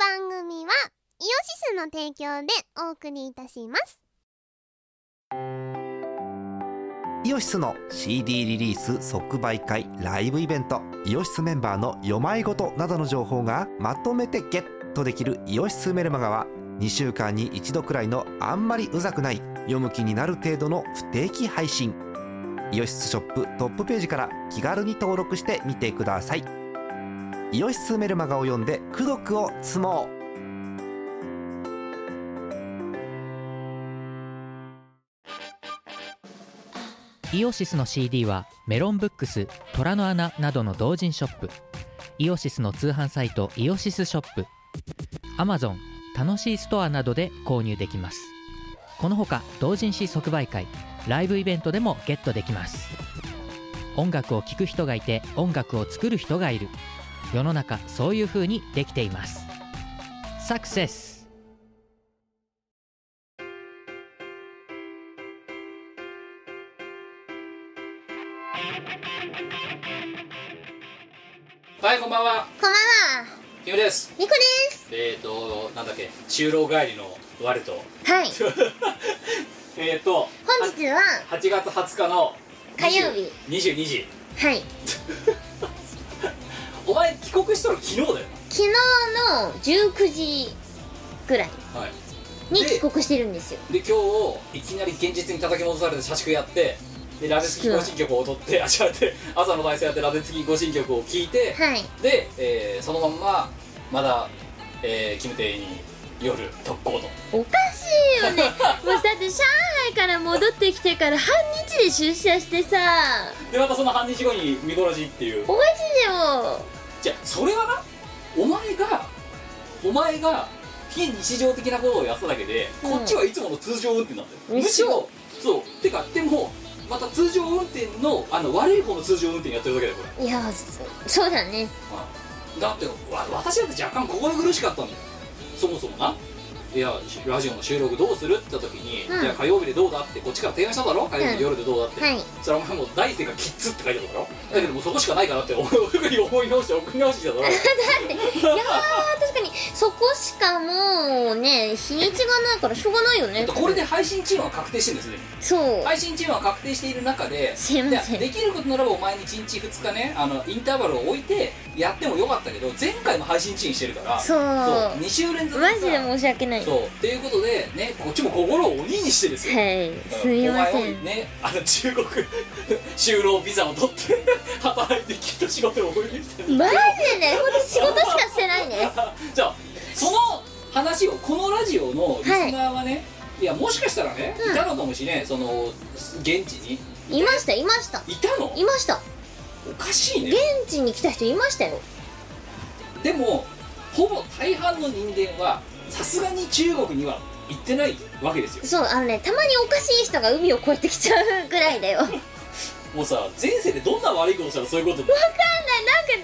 番組はイオシスの提供でお送りいたします。イオシスの CD リリース即売会ライブイベントイオシスメンバーの読まいごとなどの情報がまとめてゲットできるイオシスメルマガは2週間に1度くらいのあんまりうざくない読む気になる程度の不定期配信。イオシスショップトップページから気軽に登録してみてください。イオシスメルマガを読んで「功徳を積もう」イオシスの CD はメロンブックス虎の穴などの同人ショップ。イオシスの通販サイトイオシスショップ。Amazon 楽しいストアなどで購入できます。このほか同人誌即売会ライブイベントでもゲットできます。音楽を聴く人がいて音楽を作る人がいる。世の中そういう風にできています。サクセス。はいこんばんは。こんばんは。キムです。ニコです。えっ、ー、となんだっけ就労帰りの我と。はい。えっと本日は8月20日の火曜日。22時。はい お前帰国したの昨日だよ昨日の19時ぐらいなはい。にで帰国してるんですよ。で今日いきなり現実に叩き戻されて社畜やってでラデツキ行進曲を踊ってあ違うって朝の体操やってラデツキ行進曲を聴いて、はい。で、えーそのまんままだ、えー、キム邸に夜特攻と。おかしいよね。もうだって上海から戻ってきてから半日で出社してさ。でまたその半日後に見殺しっていう。おかしいよじゃあそれはなお前がお前が非日常的なことをやっただけで、うん。こっちはいつもの通常運転なんだよ、うん。むしろそう。てかでもまた通常運転のあの悪い方の通常運転やってるだけだよこれ。いやそそうだね。だってわ私だって若干心苦しかったんだよ。そもそもないやラジオの収録どうするって言った時に、うん。じゃあ火曜日でどうだってこっちから提案しただろ？火曜日の夜でどうだって、はい。そしたらお前もう大勢がキッズって書いてあるだろ？だけどもうそこしかないからって思い思い直して送り直してきただろ？いやー確かにそこしかもうね日にちがないからしょうがないよね。これで配信チームは確定してるんですね。そう。配信チームは確定している中ですいません。でできることならばお前に1日2日ねあのインターバルを置いてやってもよかったけど前回も配信チームしてるからそう。2週連続マジで申し訳ないそう。っていうことでねこっちも心を鬼にしてですよ。はい。すみませお前をんねあの中国 就労ビザを取って 働いてきっと仕事を覚えてきてる。マジでねほんと仕事しかしてないね。じゃあその話をこのラジオのリスナーはね、い、やもしかしたらね、うん。いたのかもしれん。その現地に。いましたいました。いたの？いました。おかしいね。現地に来た人いましたよ。でもほぼ大半の人間はさすがに中国には行ってないわけですよ。そうあのねたまにおかしい人が海を越えてきちゃうぐらいだよ。もうさ前世でどんな悪いことしたらそういうことになんか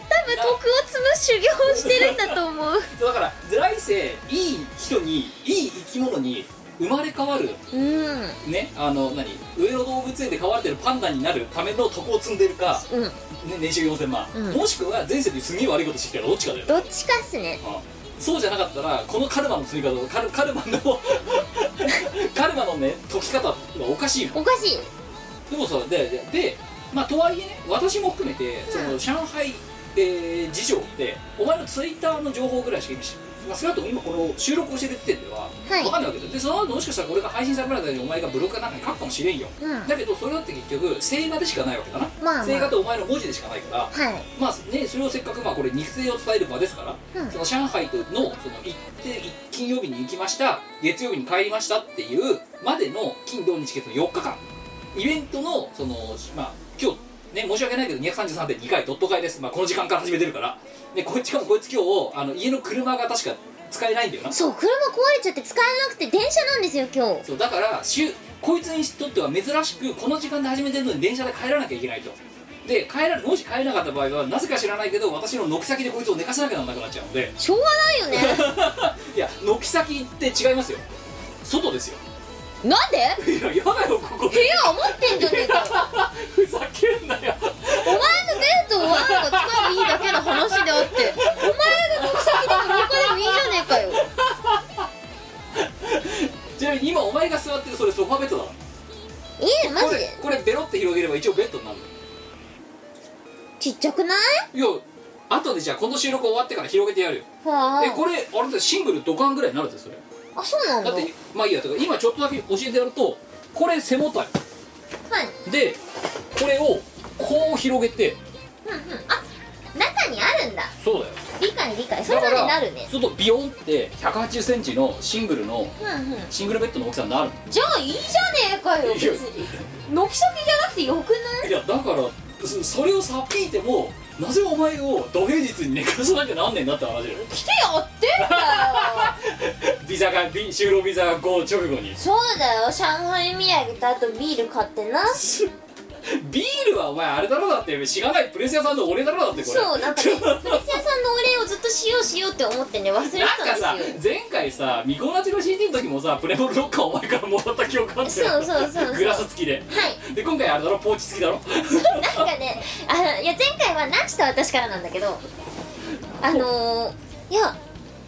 多分徳を積む修行をしてるんだと思う。だから来世いい人にいい生き物に生まれ変わる。うん。ねあの何？上野動物園で飼われてるパンダになるための徳を積んでるか、うん。ね、年収4000万、うん。もしくは前世ですげえ悪いことしてきたらどっちかだよ。どっちかっすね。うんそうじゃなかったらこのカルマの積み方カル カルマの カルマのね解き方はおかしいの。おかしい。でもさでででまあとはいえね私も含めてその上海、えー事情ってお前のツイッターの情報ぐらいしか今知まあ、少なくとも今この収録をしてる時点でははい。分かんないわけだよ。でその後もしかしたらこれが配信されるまでにお前がブログかなんかに書くかもしれんよ、うん。だけどそれだって結局静画でしかないわけだな、まあまあ。静画とお前の文字でしかないから。はい。まあねそれをせっかくまあこれ肉声を伝える場ですから、うん。その上海とのその行って金曜日に行きました。月曜日に帰りましたっていうまでの金土日月の4日間。イベントのそのまあ今日ね申し訳ないけど233.2回ドット会です、まあ、この時間から始めてるから。でこいつしかもこいつ今日あの家の車が確か使えないんだよな。そう車壊れちゃって使えなくて電車なんですよ今日。そうだからしゅこいつにとっては珍しくこの時間で始めてるのに電車で帰らなきゃいけないと。で帰らもし帰れなかった場合はなぜか知らないけど私の軒先でこいつを寝かさなきゃならなくなっちゃうので。しょうがないよね。いや軒先って違いますよ。外ですよなんで？いややだよここ部屋余ってんじゃねえか。ふざけんなよ。お前のベッドをわんわ使えばいいだけの話であってお前が国籍だから床でもいいじゃねえかよ。ちなみに今お前が座ってるそれソファベッドだかええらマこジれでこれベロって広げれば一応ベッドになるちっちゃくない？いや後でじゃあこの収録終わってから広げてやるよ。はあ。えこれあれだシングルドカンぐらいになるぜそれ。あそうなんだ。だってまあいいやだから今ちょっとだけ教えてやるとこれ背もたいはい。でこれをこう広げて。うんうん。あ中にあるんだ。そうだよ。理解理解。それまでなるね。ちょっとビヨンって1 8 0センチのシングルのうんうん。シングルベッドの大きさになるじゃあいいじゃねえかよ別いやに。軒先じゃなくてよくない？いやだからそそれをさっぴいてもなぜお前を土平日に寝かさなきゃなんねんだって話だよ。来てやってんだよ。ビザがビ就労ビザが5直後に。そうだよ。上海土産とあとビール買ってな ビールはお前あれだろだってしがないプレス屋さんの俺だろだってこれ。そうなんかねプレス屋さんのお礼をずっとしようしようって思ってね忘れてなんかさたんですよ。前回さミコナチの CD の時もさプレモルロッカーお前からもらった記憶あったそうよそうそう。グラス付きで。はい。で今回あれだろ？ポーチ付きだろ？なんかねあいや前回はナチと私からなんだけどあのー、いや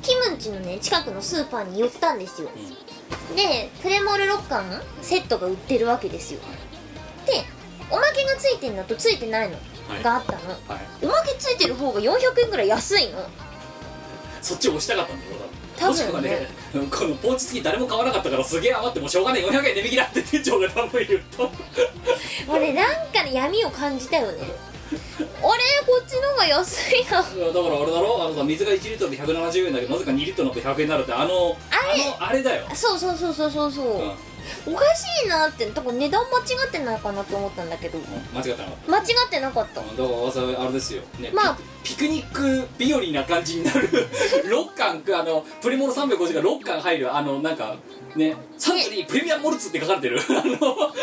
キムンチのね近くのスーパーに寄ったんですよ、でプレモル6巻セットが売ってるわけですよ。でおまけがついてんのとついてないのはい。があったの、はい。おまけついてる方が400円ぐらい安いの。そっちを押したかったんだよ多分ね。もしくはねこのポーチ付き誰も買わなかったからすげえ余ってもうしょうがねえ400円値引きだって店長が多分言うと。俺なんかね闇を感じたよね。あれこっちの方が安いなだからあれだろ？あのさ水が1リットルで170円だけどなぜか2リットルのって100円になるってあのあれ。あのあれだよ、そうそうそうそうそうそう、うんおかしいなって多分値段間違ってないかなと思ったんだけど。間違ったな間違ってなかった。だからあれですよ、ねまあ。ピピクニック日和な感じになる。6巻あのプリモル350が6巻入るあのなんかねサントリープレミアムモルツって書かれてる。あの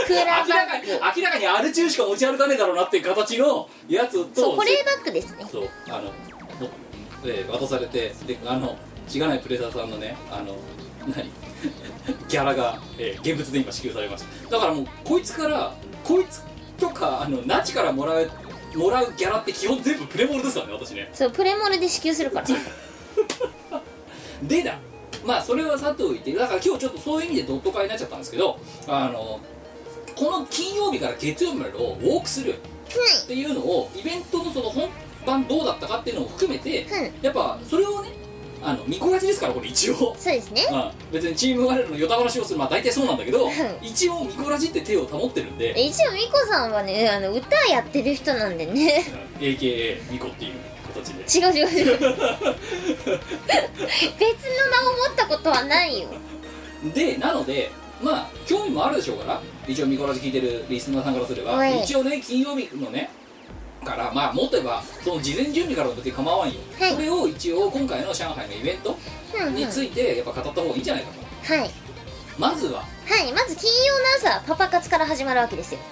明らかに明らかにアル中しか持ち歩かねえだろうなっていう形のやつとそう保冷バッグですね。そうあのもで渡されてであのしがないプレザーさんのねあの何ギャラが、えー現物で今支給されました。だからもうこいつからこいつとかあのナチからもらうもらうギャラって基本全部プレモルですからね私ね。そうプレモルで支給するから。でだ。まあそれはさておいてだから今日ちょっとそういう意味でドット会になっちゃったんですけどあのこの金曜日から月曜日までをウォークスルーっていうのをイベントのその本番どうだったかっていうのを含めてうん。やっぱそれをねあの見こがちですからこれ一応。そうですね。うん、別にチーム我々のヨタ話をするまあ大体そうなんだけどうん。一応ミコラジって手を保ってるんで。一応ミコさんはねあの歌やってる人なんでね。うん。AKA ミコっていう形で。違う違う違う。別の名を持ったことはないよ。でなのでまあ興味もあるでしょうから一応ミコラジ聞いてるリスナーさんからすればはい。一応ね金曜日のねからまあもっと言えばその事前準備からの時構わんよ、はい。それを一応今回の上海のイベントうんうん。についてやっぱ語った方がいいんじゃないかと。はい。まずは。はい。まず金曜の朝パパ活から始まるわけですよ。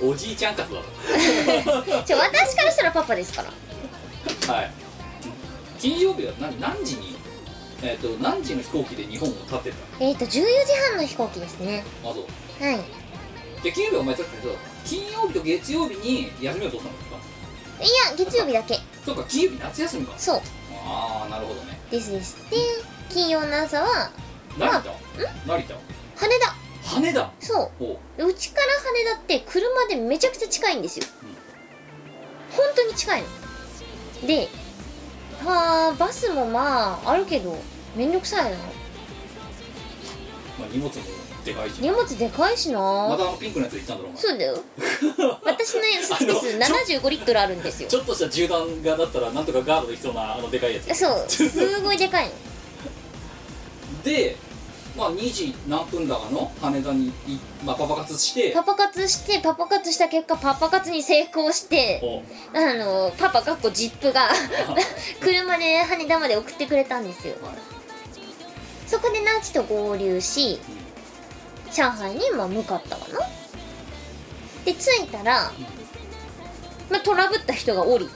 おじいちゃん活だ。と ちょ私からしたらパパですから。はい。金曜日は何？何時に？えっ、と何時の飛行機で日本を立ってた？えっ、ー、と14時半の飛行機ですね。あそう。はいで金曜日はお前さっき言ったけど金曜日と月曜日に休みを取ったんですか。いや月曜日だけ。そうか金曜日夏休みか。そう。ああなるほどね。ですです。で金曜の朝は成田？成田？羽田。羽田？そおうう。うちから羽田って車でめちゃくちゃ近いんですよ、本当に近いの。ではあバスもまああるけどめんどくさいな。まあ、荷物もでかいし荷物でかいしな、またあのピンクのやつで行ったんだろお前。そうだよ。私のスーツペース75リットルあるんですよ。ちょっとした銃弾がだったらなんとかガードできそうなあのでかいやつ。そう。すごいでかいの。でまあ2時何分だかの羽田にい、まあ、パパ活して。パパ活してパパ活した結果パパ活に成功してあのパパかっこジップが 車で羽田まで送ってくれたんですよ。はい。そこでナチと合流し上海にまあ向かったかな。で着いたら、まあ、トラブった人がおり。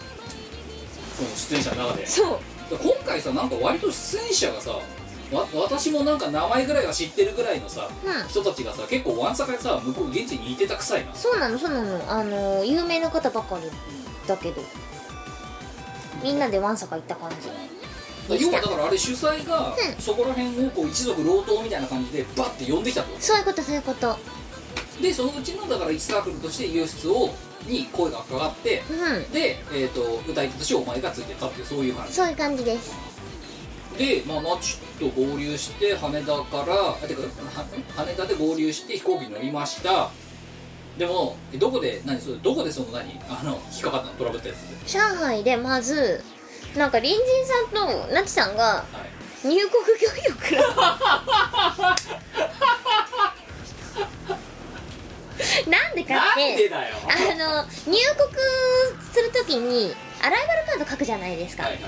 その出演者の中で。そう。今回さなんか割と出演者がさわ私もなんか名前ぐらいは知ってるぐらいのさうん。人たちがさ結構わんさかさ向こう現地にいてたくさいな。そうなのそうなの。あの有名な方ばかりだけど。みんなでわんさか行った感じ要はだからあれ主催がそこら辺をこう一族老頭みたいな感じでバッて呼んできたってこそういうことそういうこと。とでそのうちのだから1サークルとして輸出をに声がかかってうん。で、えー、と歌い手としてお前がついてったっていうそういう感じそういう感じです。で、まあ、ナチと合流して羽田からあてかは羽田で合流して飛行機に乗りました。でもえどこで何それどこでその何あの引っかかったの？トラブったやつ上海でまずなんか隣人さんとナチさんがはい。入国拒否を食らう。なんでかってあの入国するときにアライバルカード書くじゃないですか、はいはい。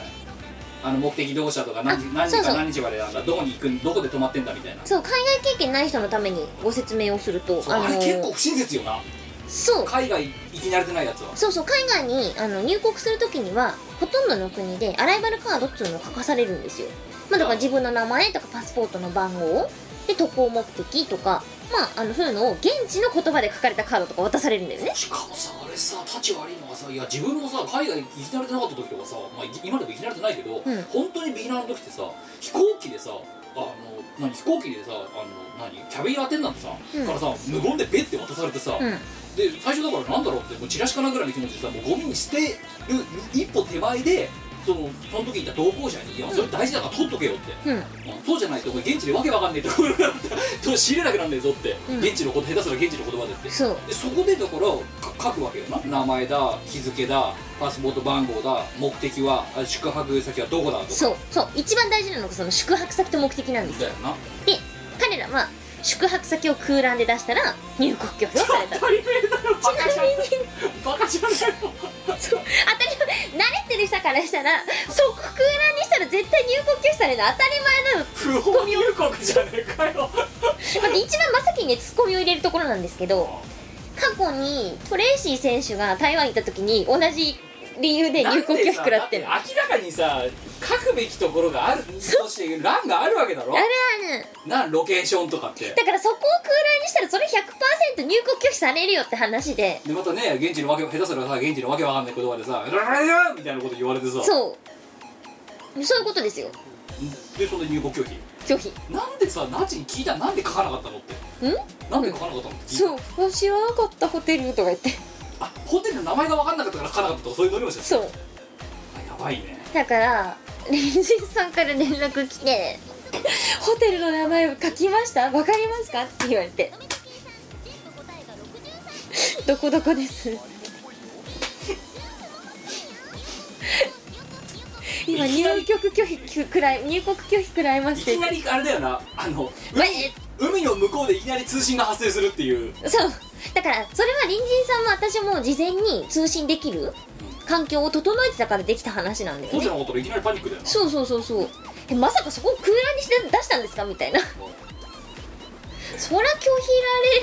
あの目的同社とか何何時か何日までなんだ。どこに行くどこで泊まってんだみたいな。そう海外経験ない人のためにご説明をするとそうあれの結構不親切よなそう。海外行き慣れてないやつは？そうそう海外にあの入国するときにはほとんどの国でアライバルカードっていうのを書かされるんですよ、まあ、だから自分の名前とかパスポートの番号で渡航目的とかまああのそういうのを現地の言葉で書かれたカードとか渡されるんだよね。しかもさあれさ立ち悪いのがさいや自分もさ海外行き慣れてなかった時とかさ、まあ、い今でも行き慣れてないけど、うん。本当にビギナーの時ってさ飛行機でさあの何飛行機でさあの何キャビンアテンダントさ、うんからさ無言でベッて渡されてさ、うんで最初だからなんだろうってもうチラシかなぐらいの気持ちでさもうゴミに捨てる一歩手前でそのその時いた同行者に「いやそれ大事だから取っとけよ」って。うん。うんそうじゃないとお前現地でわけわかんねえところがあったと知れなくなんねえぞって、うん。現地のこと下手すら現地の言葉でって。そう。でそこでだからか書くわけよな。名前だ日付だパスポート番号だ目的はあ宿泊先はどこだとか。そうそう一番大事なのがその宿泊先と目的なんですよだよなで彼らは宿泊先を空欄で出したら入国拒否をされた。当たり前だよバカじゃんバカじゃんそう当たり前慣れてる人からしたらそう空欄にしたら絶対入国拒否されるの当たり前なの不法入国じゃねえかよまず一番真っ先にねツッコミを入れるところなんですけど過去にトレイシー選手が台湾に行った時に同じ理由で入国拒否食らってる明らかにさ書くべきところがあるとして欄があるわけだろ。るある。なロケーションとかって。だからそこを空欄にしたらそれ100%入国拒否されるよって話で。でまたね現地のわけ下手すらさ現地のわけわかんない言葉でさ「ララララみたいなこと言われてさ。そう。そういうことですよ。でそんで入国拒否？拒否。なんでさナチに聞いたらなんで書かなかったのって。ん？なんで書かなかったのって聞いた。そう。知らなかったホテルとか言ってあホテルの名前が分かんなかったから書かなかったとかそういうノリもしてたそう。あやばいね。だからレンジさんから連絡来て「ホテルの名前書きました？わかりますか?」って言われて「どこどこです」今入国拒否くらい入国拒否くらいまいして。きなりあれだよな。あのま海の向こうでいきなり通信が発生するっていう。そうだからそれは隣人さんも私も事前に通信できる環境を整えてたからできた話なんだよね。そうじゃなかったらいきなりパニックだよなそうそうそう。そうえまさかそこを空欄にして出したんですかみたいな。そりゃ拒否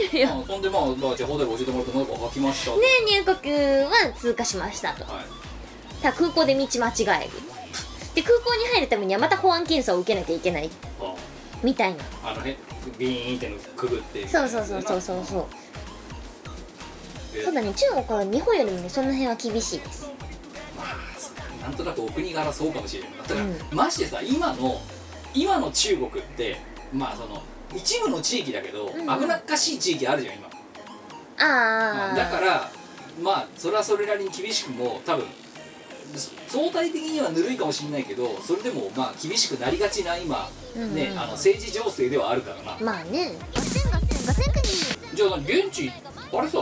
られるよ。まあそんでまあまあじゃあホテル教えてもらって何か書きましたで入国は通過しましたと。はい。ただ空港で道間違える。で空港に入るためにはまた保安検査を受けなきゃいけない。あみたいな。あの辺ビーンってのくぐってそうそうそうそうそうそうえただね。中国は日本よりもねその辺は厳しいです。まあなんとなくお国柄そうかもしれないだから、うん。ましてさ今の今の中国ってまあその一部の地域だけど、ん危なっかしい地域あるじゃん今、ああだからまあそれはそれなりに厳しくも多分相対的にはぬるいかもしれないけどそれでもまあ厳しくなりがちな今、うんうん。ねあの政治情勢ではあるからな。まあね。じゃあ何現地あれさ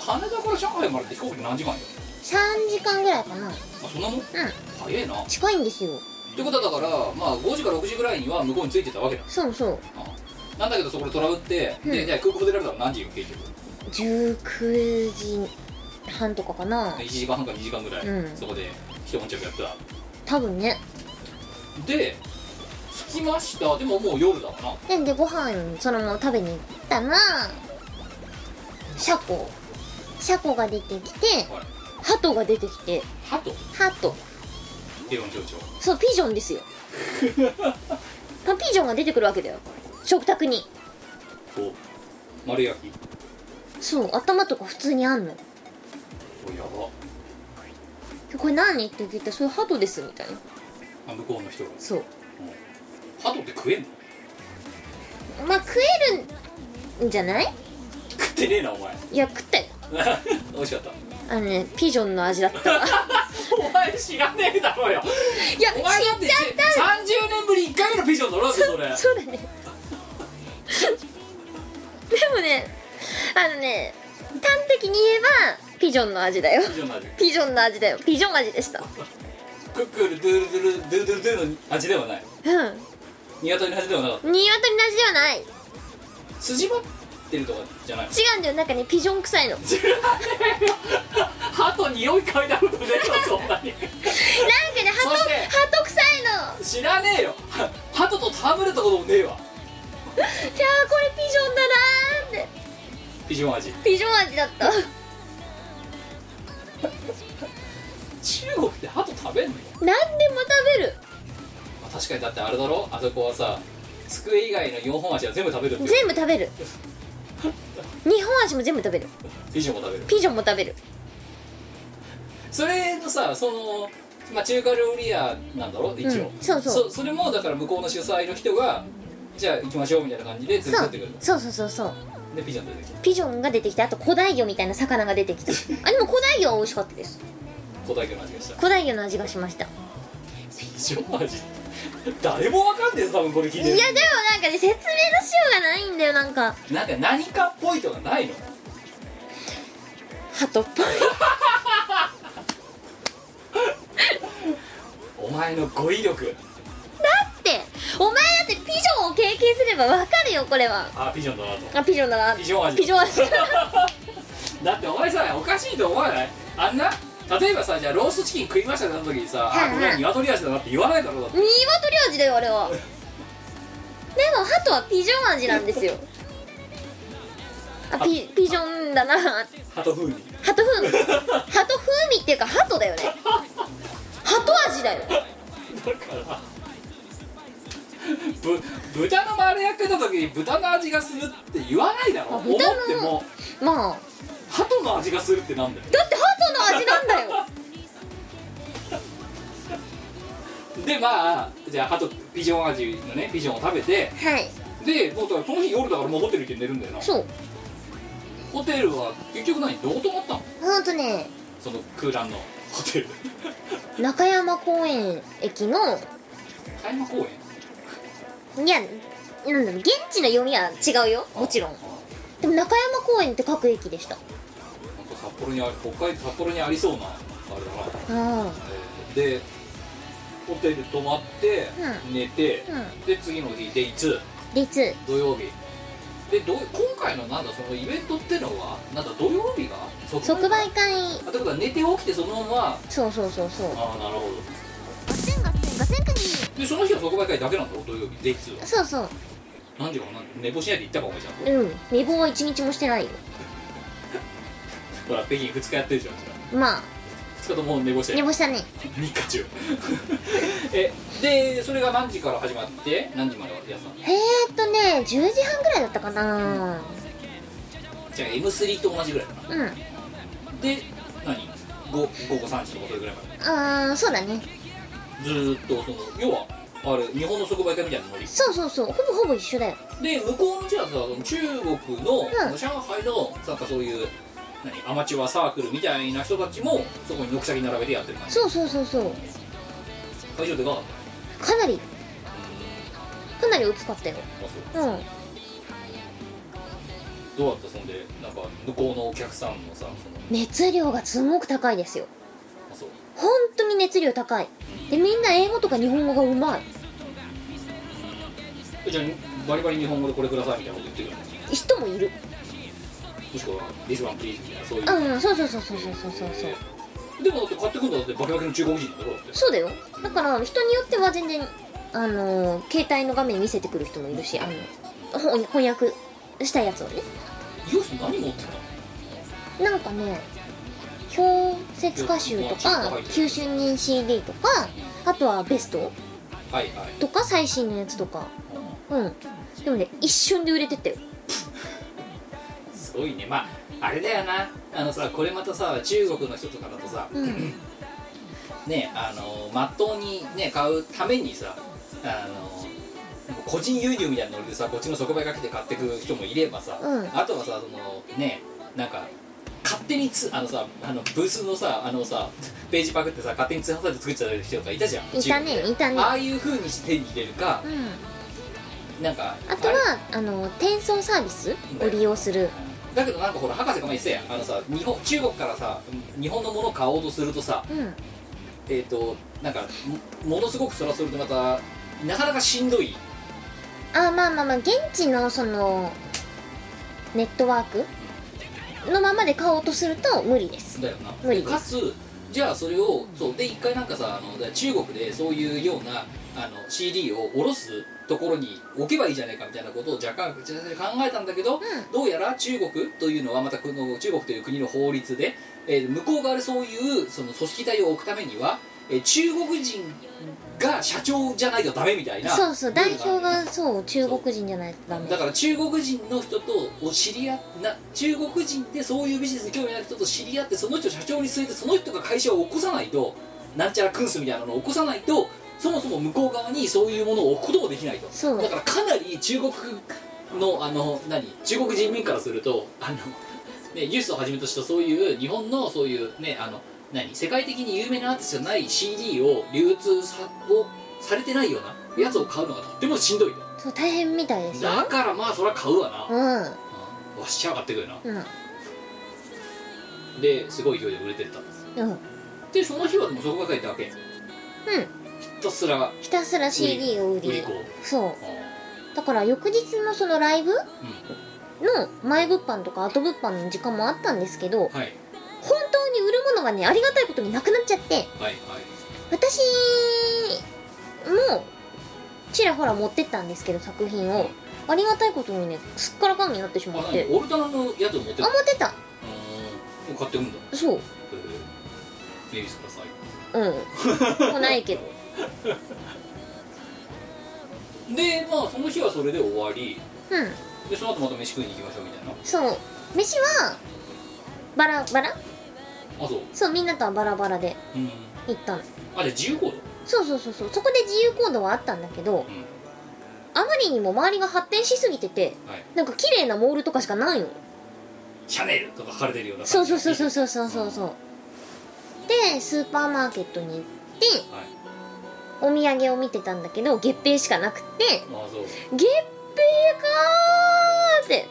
羽田から上海まで飛行機何時間よ3時間ぐらいかな。あそんなもん？うん。早えな。っ近いんですよ。てことはだからまあ5時から6時ぐらいには向こうに着いてたわけだ。そうそう。あなんだけどそこでトラブって、うん。でじゃあ空港出られたら何時よ結局？19時半とかかな。1時間半か2時間ぐらい、うん。そこで一悶着やった。多分ね。で着きました。でももう夜だわな。ででご飯そのまま食べに行ったらシャコシャコが出てきてはい。ハトが出てきて。ハト？ハト。レオン町長そうピジョンですよ。パピジョンが出てくるわけだよ。食卓に。と丸焼き。そう頭とか普通にあんの。おやば。でこれ何？って聞いたらそれハトですみたいな。あ向こうの人が。そう。ハトって食えんの？まあ食えるんじゃない？食ってねえなお前。いや食ったよ 美味しかった。あのねピジョンの味だった。わお前知らねえだろうよ。いやお前だって知っちゃった30年ぶり1回目のピジョンだろそれ。そうだねでもねあのね端的に言えばピジョンの味だよ。ピジョンの味。ピジョンの味だよ。ピジョン味でした。クックルドゥルドゥルドゥルドゥルドゥルの味ではないうん鶏の味ではなかった鶏の味ではない違筋張ってるとかじゃないうんだよ。なんかねピジョン臭いの。なんかね歯と匂い嗅いだことねえよそんなに。ハトそしてハト臭いの。知らねえよ。は鳩と戯れたこともねえわ。じゃあこれピジョンだなーって。ピジョン味。ピジョン味だった。中国って鳩食べんの？何でも食べる。まあ確かにだってあれだろ？あそこはさ机以外の4本足は全部食べるって。全部食べる日本味も全部食べる。ピジョンも食べる。ピジョンも食べる。それのさそのまあ中華料理屋なんだろ？一応、うんそうそう。それもだから向こうの主催の人がじゃあ行きましょうみたいな感じで連れてってくる。のそうそうそうそう。でピジョン出てきたピジョンが出てきてあと古代魚みたいな魚が出てきた。あでも古代魚は美味しかったです。古代魚の味がした。古代魚の味がしました。ピジョン味誰もわかんねえぞ多分これ聞いてるいやでもなんかね説明のしようがないんだよなんか。なんか何かっぽいとかないの？ハトっぽい。お前の語彙力。ってお前だってピジョンを経験すればわかるよこれは。あピジョンだなと。あピジョンだな。ピジョン味。ピジョン味。だってお前さおかしいと思わない？あんな？例えばさじゃあローストチキン食いましたってなった時にさ、あこれは鶏味だなって言わないだろうだって。鶏味だよあれは。でもハトはピジョン味なんですよ。あピピジョンだな。ハト風味。ハト風味。ハト風味っていうかハトだよね。ハト味だよ。だからぶ豚の丸焼きた時に豚の味がするって言わないだろ。思っあ豚のても。まあハトの味がするってなんだよ。だってハトの味なんだよ。でまあじゃあハトピジョン味のねピジョンを食べてはい。でもうその日夜だからもうホテル行って寝るんだよな。そう。ホテルは結局何どこ泊まったの？ほんとね。その空欄のホテル。中山公園駅の大麻公園？いやなんだろう現地の読みは違うよ。もちろん。でも中山公園って各駅でした札幌にあ北海道札幌にありそうなあれだな、あえーでホテル泊まって、う寝て、あうん。で次の日デイ2列土曜日。でどう今回のなんだそのイベントってのはなんだ土曜日が？即売会？あってことは寝て起きてそのまま？そうそうそうそう。ああなるほど。ガセンガセンガセンクニでその日は即売会だけなんだろ土曜日デイ2はそうそう。何時かな？ん寝坊しないで行ったかお前ちゃんと。うん。寝坊は一日もしてないよほら北京2日やってるじゃんまあ。あ。2日とも寝坊して寝坊したね。3日中。えでそれが何時から始まって何時までやってたのえーっとね10時半ぐらいだったかな。じゃあ M3 と同じぐらいかな。うん。で何？午午後3時とかそれぐらいまで。あーそうだね。ずーっとその要はあれ日本の即売会みたいなノリ。そうそうそう。ほぼほぼ一緒だよ。で向こうのじゃあさその中国の、ん。上海のなんかそういう何アマチュアサークルみたいな人たちもそこに軒先並べてやってる感じ。そうそうそうそう。会場でかかったかなり。かなり大きかったよ。あそう。うん。どうだった？そんでなんか向こうのお客さんのさその。熱量がすごく高いですよ。あそう。本当に熱量高い。でみんな英語とか日本語がうまい。えじゃあバリバリ日本語でこれくださいみたいなこと言ってくるの？人もいる。もしくは「This one please」みたいなそういう、うんそうそうそうそうそうそうそう。そうでもだって買ってくるのだってバキバキの中国人だろだって。そうだよ。だから人によっては全然あのー携帯の画面見せてくる人もいるしあのほん翻訳したやつをね。イオス何持ってたの？なんかね氷雪歌集とか九州人 CD とかあとはベストはいはい。とか最新のやつとか。うん。でもね一瞬で売れてったよすごいね。まああれだよな。あのさこれまたさ中国の人とかだとさうん。ねあのまっとうにね買うためにさあの個人輸入みたいなノリでさこっちの即売かけて買ってく人もいればさ、うん。あとはさそのねなんか勝手につあのさあのブースのさあのさページパクってさ勝手に通販サイト作っちゃう人とかいたじゃん。いたねいたね。ああいう風にして手に入れるかうん。なんかあとはあの転送サービスを利用するだけどなんかほら博士が前言ってたやん。あのさ日本中国からさ日本のものを買おうとするとさうん。えっ、となんかもものすごくそらそれでまたなかなかしんどい。あまあまあまあ現地のそのネットワークのままで買おうとすると無理です。だよな。無理かつじゃあそれをそうで一回なんかさあのだ中国でそういうようなあの CD を下ろすところに置けばいいじゃないかみたいなことを若干考えたんだけど、ん。どうやら中国というのはまたこの中国という国の法律で、えー向こう側でそういうその組織体を置くためには、えー中国人が社長じゃないとダメみたいなそうそう代表がそう中国人じゃないとダメ。だから中国人の人とお知り合っな中国人でそういうビジネスに興味ある人と知り合ってその人を社長に据えてその人が会社を起こさないとなんちゃらクンスみたいなのを起こさないとそもそも向こう側にそういうものを置くこともできないと。そう。だからかなり中国のあの何？中国人民からするとあの、ね、ユースをはじめとしたそういう日本のそういうねあの何？世界的に有名なアーティストじゃない CD を流通さをされてないようなやつを買うのがとってもしんどいと。そう大変みたいですよ。だからまあそれは買うわな、うん。わしちゃ買ってくるな。うん。ですごい勢いで売れてった。うん。でその日はもうそこが書いたわけ。ひうんたすらひたすら CD を売り。そう。あだから翌日のそのライブーの前物販とか後物販の時間もあったんですけどうんはい。本当に売るものがねありがたいことになくなっちゃってはいはい。私もちらほら持ってったんですけど作品を。ありがたいことにねすっからかんになってしまあって。何オルタナのやつを持ってるあ持ってた。うん。買ってくんだ。そう。えー。メリスください。うん。もうないけど でまあその日はそれで終わり。うん。でその後また飯食いに行きましょうみたいな。そう。飯はバラバラ？あそう。そうみんなとはバラバラでうん。行ったの。あじゃあ自由行動？そうそうそうそう。そこで自由行動はあったんだけどうん。あまりにも周りが発展しすぎててはい。なんか綺麗なモールとかしかないの。シャネルとか書かれてるようなそうそうそうそううそうそうそう。そうでスーパーマーケットに行ってはいお土産を見てたんだけど月餅しかなくて月餅かーって。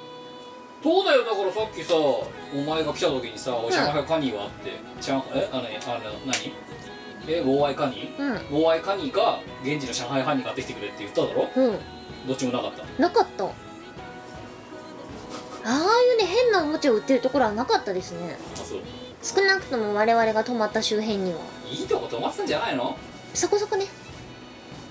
そうだよだからさっきさお前が来た時にさ「お上海カニは?」って上海えあのねあの何？えウォーアイカニうん。ウォーアイカニか現地の上海ハニ買ってきてくれって言っただろ？うん。どっちもなかった。なかった。ああいうね変なおもちゃを売ってるところはなかったですね。あそう。少なくとも我々が泊まった周辺には。いいとこ泊まってたんじゃないの？そこそこね。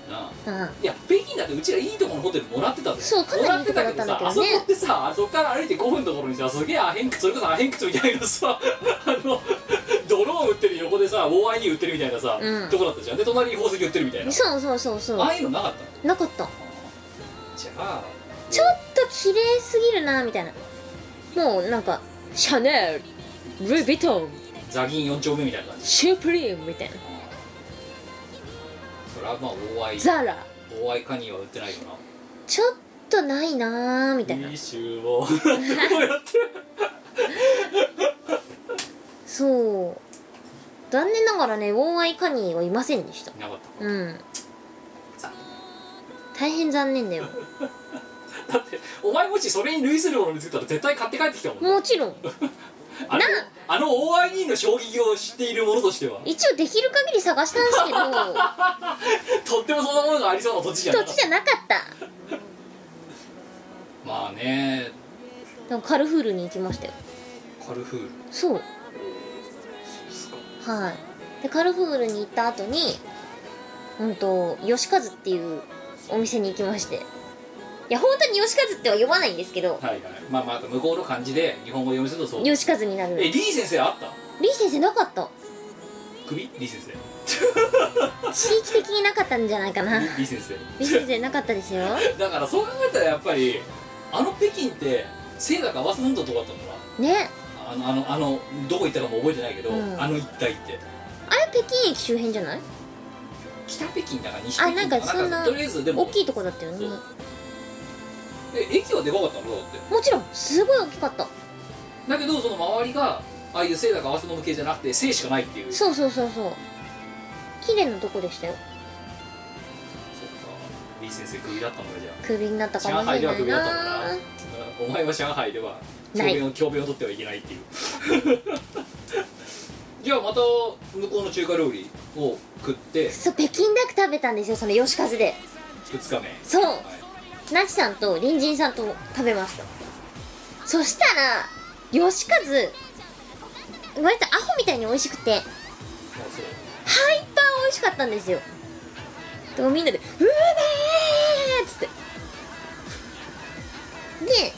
なあ。うん。いや北京だってうちらいいとこのホテルもらってたぜそうかなりいいとこだったんだけどね。もらってたけどさあそこってさあそこから歩いて5分のところにさすげえアヘン靴それこそアヘン靴みたいなさ あのドローン売ってる横でさウォーアイに売ってるみたいなさ、うん。とこだったじゃん。で隣に宝石売ってるみたいな。そうそうそうそう。ああいうのなかったなかった。じゃあちょっと綺麗すぎるなみたいな。もうなんかシャネルルイ・ヴィトンザギン4丁目みたいな感じ。シュプリームみたいなそれはまあ大合い。ザラ。大合いカニは売ってないよな。ちょっとないなみたいな。そう。残念ながらねウォーアイカニーはいませんでした。なかったうん。残大変残念だよ。だってお前もしそれに類するもの見つけたら絶対買って帰ってきたもんもちろんあのあの OID の衝撃を知っている者としては。一応できる限り探したんですけど。とってもそんなものがありそうな土地じゃな土地じゃなかった。まあね。でもカルフールに行きましたよ。カルフール？そう。そうっすか。はい。でカルフールに行った後にうんと吉和っていうお店に行きましていや本当に吉和っては呼ばないんですけどはいはい。まあまあ向こうの漢字で日本語読みするとそう。吉和になるえリー先生あった？リー先生なかった。首？リー先生。地域的になかったんじゃないかな。リー先生。リー先生なかったですよ。だからそう考えたらやっぱりあの北京って清高合わせ運動とかだったのかね。なあのあのあのどこ行ったかも覚えてないけど、うん。あの一帯って。あれ北京駅周辺じゃない？北北京だから西北京あなんかそんなとりあえずでも大きいとこだったよねえ駅はでかかったのだって。もちろんすごい大きかった。だけどその周りがああいう清だか合わせの向けじゃなくて清しかないっていう。そうそうそうそう。綺麗なとこでしたよ。そっか。李先生クビだったのかじゃクビになったかもし上海ではクれないビだったのかな。なあお前は上海では教ない。鞭を教鞭を取ってはいけないっていう。じゃあまた向こうの中華料理を食って。そう北京ダック食べたんですよその吉和で。2日目。そう。はいなちさんと隣人さんと食べました。そしたら吉和割とアホみたいに美味しくてハイパー美味しかったんですよ。でもみんなで「うめえ!」っつって。で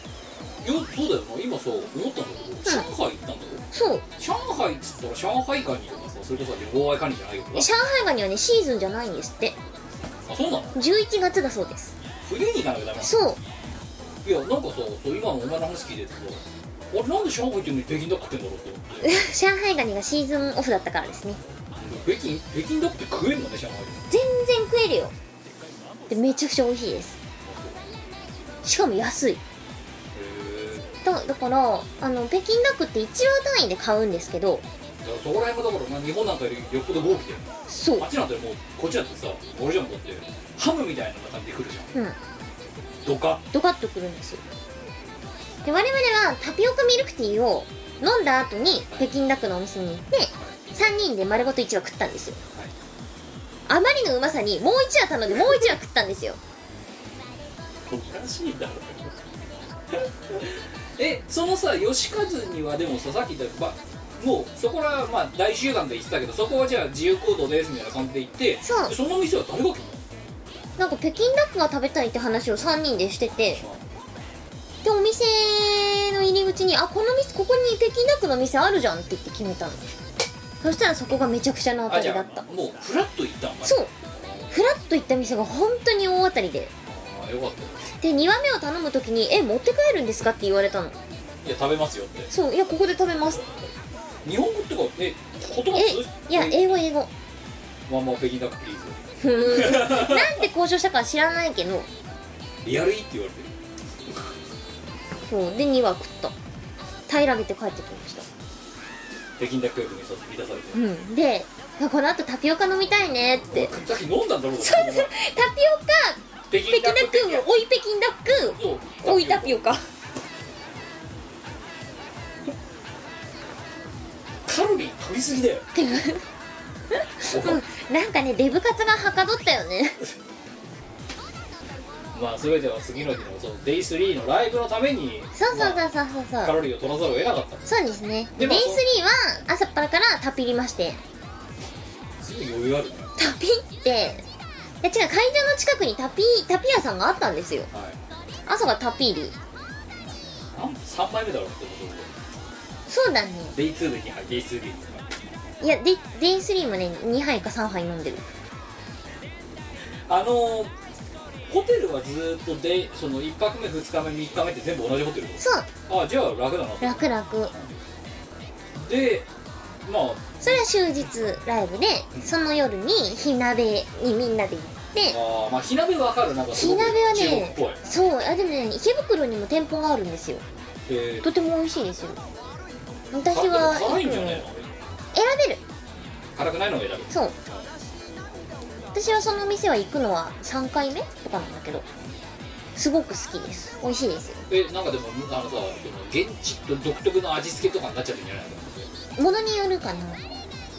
よそうだよな。今さ思ったんだけど、上海行ったんだろそう。上海っつったら上海カニとかさそれこそ妨害カニじゃないけど。上海ガニはねシーズンじゃないんですって。あそうなの？11月だそうです冬に行かなきゃダメそう。いやなんかさそう今のお前の話聞いてるとあれなんで上海行ってんのに北京ダック食ってんだろうって思って。上海ガニがシーズンオフだったからですね。北京北京ダックって食えんのね上海。で全然食えるよ。でめちゃくちゃ美味しいです。しかも安い。へだだからあの北京ダックって1話単位で買うんですけどえだからそこら辺もだからな日本なんかよりよっぽど豪気で。そう。あっちなんてもうこっちだってさ俺じゃんだってハムみたいな感じで来るじゃん。うん。ドカ？ドカッとくるんですよ。で我々はタピオカミルクティーを飲んだ後に北京ダックのお店に行って3人で丸ごと1話食ったんですよ。あまりのうまさにもう1話頼んでもう1話食ったんですよ。おかしいだろ。えそのさ吉和にはでもささっき言った、まあ、もうそこらまあ大集団で言ってたけどそこはじゃあ自由行動ですみたいな感じで行ってそう。でその店は誰が来るなんか北京ダックが食べたいって話を3人でしててのでお店の入り口に「あこの店ここに北京ダックの店あるじゃん」って言って決めたの。そしたらそこがめちゃくちゃな当たりだった。あもうフラッと行ったんそう。フラッと行った店が本当に大当たりで。ああよかったよ。で2話目を頼む時に「え持って帰るんですか?」って言われたの。いや食べますよって。そう。いやここで食べます日本語ってかえ言葉え通じいや英語英語。ワンマン北京ダックプリーズ。なんで交渉したかは知らないけど。 Really って言われてる。そう。で2羽食った。平らげて帰ってきました。北京ダック欲にさ満たされて。うん。でこの後タピオカ飲みたいねって。さっき飲んだんだろうタピオカ北北京ダック追い北京ダック。そう。追いタピオカカロリー取りすぎだよ。うんなんかねデブ活がはかどったよね。まあ全ては次の日のその Day3 のライブのためにそうそうそうまあそうそう。そうカロリーを取らざるを得なかった。そうですね。でもデイ3は朝っぱらからタピりまして。すぐ余裕あるね。タピっていや違う会場の近くにタピタピ屋さんがあったんですよ。はい。朝がタピーリなん3枚目だろうってことそうだね。で Day2 で2杯 Day3 でいやデデイ3もね2杯か3杯飲んでる。あのーホテルはずーっとでその1泊目2日目3日目って全部同じホテル？そう。あじゃあ楽だな。楽々でまあそれは終日ライブでその夜に火鍋にみんなで行って。あーまあ火鍋わかる。なんか火鍋はねそう。あでもね池袋にも店舗があるんですよ。えー。とても美味しいですよ私は辛いんじゃね？選べる。辛くないのが選べる。そう。私はその店は行くのは3回目とかなんだけどすごく好きです。美味しいですよ。えなんかでもあのさ現地独特の味付けとかになっちゃってんじゃないの？ものによるかな。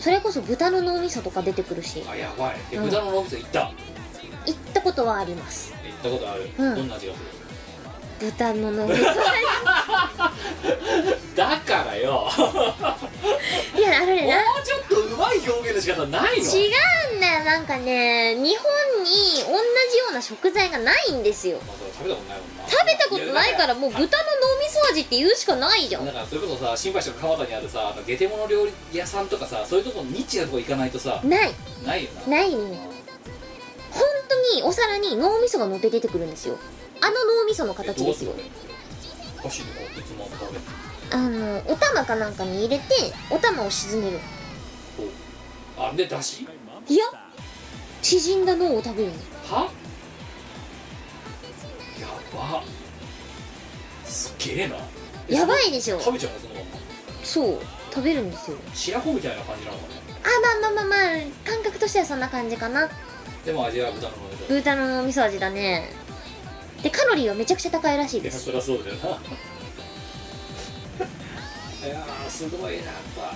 それこそ豚の脳みそとか出てくるし。あやばい。えうん豚の脳みそ行った？行ったことはあります。行ったことある、うん。どんな味がする？豚の脳みそだからよ。いやあのね。もなうちょっとうまい表現の仕方ないの。違うんだよ。なんかね日本に同じような食材がないんですよ。まあ食べたことないもんな。食べたことないからやもう豚の脳みそ味って言うしかないじゃん。だからそれこそさ新橋とか蒲田にあるさあのゲテモノ料理屋さんとかさそういうとこニッチなとこ行かないとさない。ないよな。ないね。本当にお皿に脳みそが乗って出てくるんですよあの脳みその形です。よえどうする箸でこうやってつまんで食べるあのお玉かなんかに入れてお玉を沈める。あでだし？いや縮んだ脳を食べるの。は？やばすっげえな。えやばいでしょ。食べちゃうの？そのまま。そう食べるんですよ。白子みたいな感じなのかねあまあまあまあまあ感覚としてはそんな感じかな。でも味は豚のものでしょ。豚の味噌味だねでカロリーはめちゃくちゃ高いらしいです。そりゃそうだよな。いやーすごいなやっぱ。やっ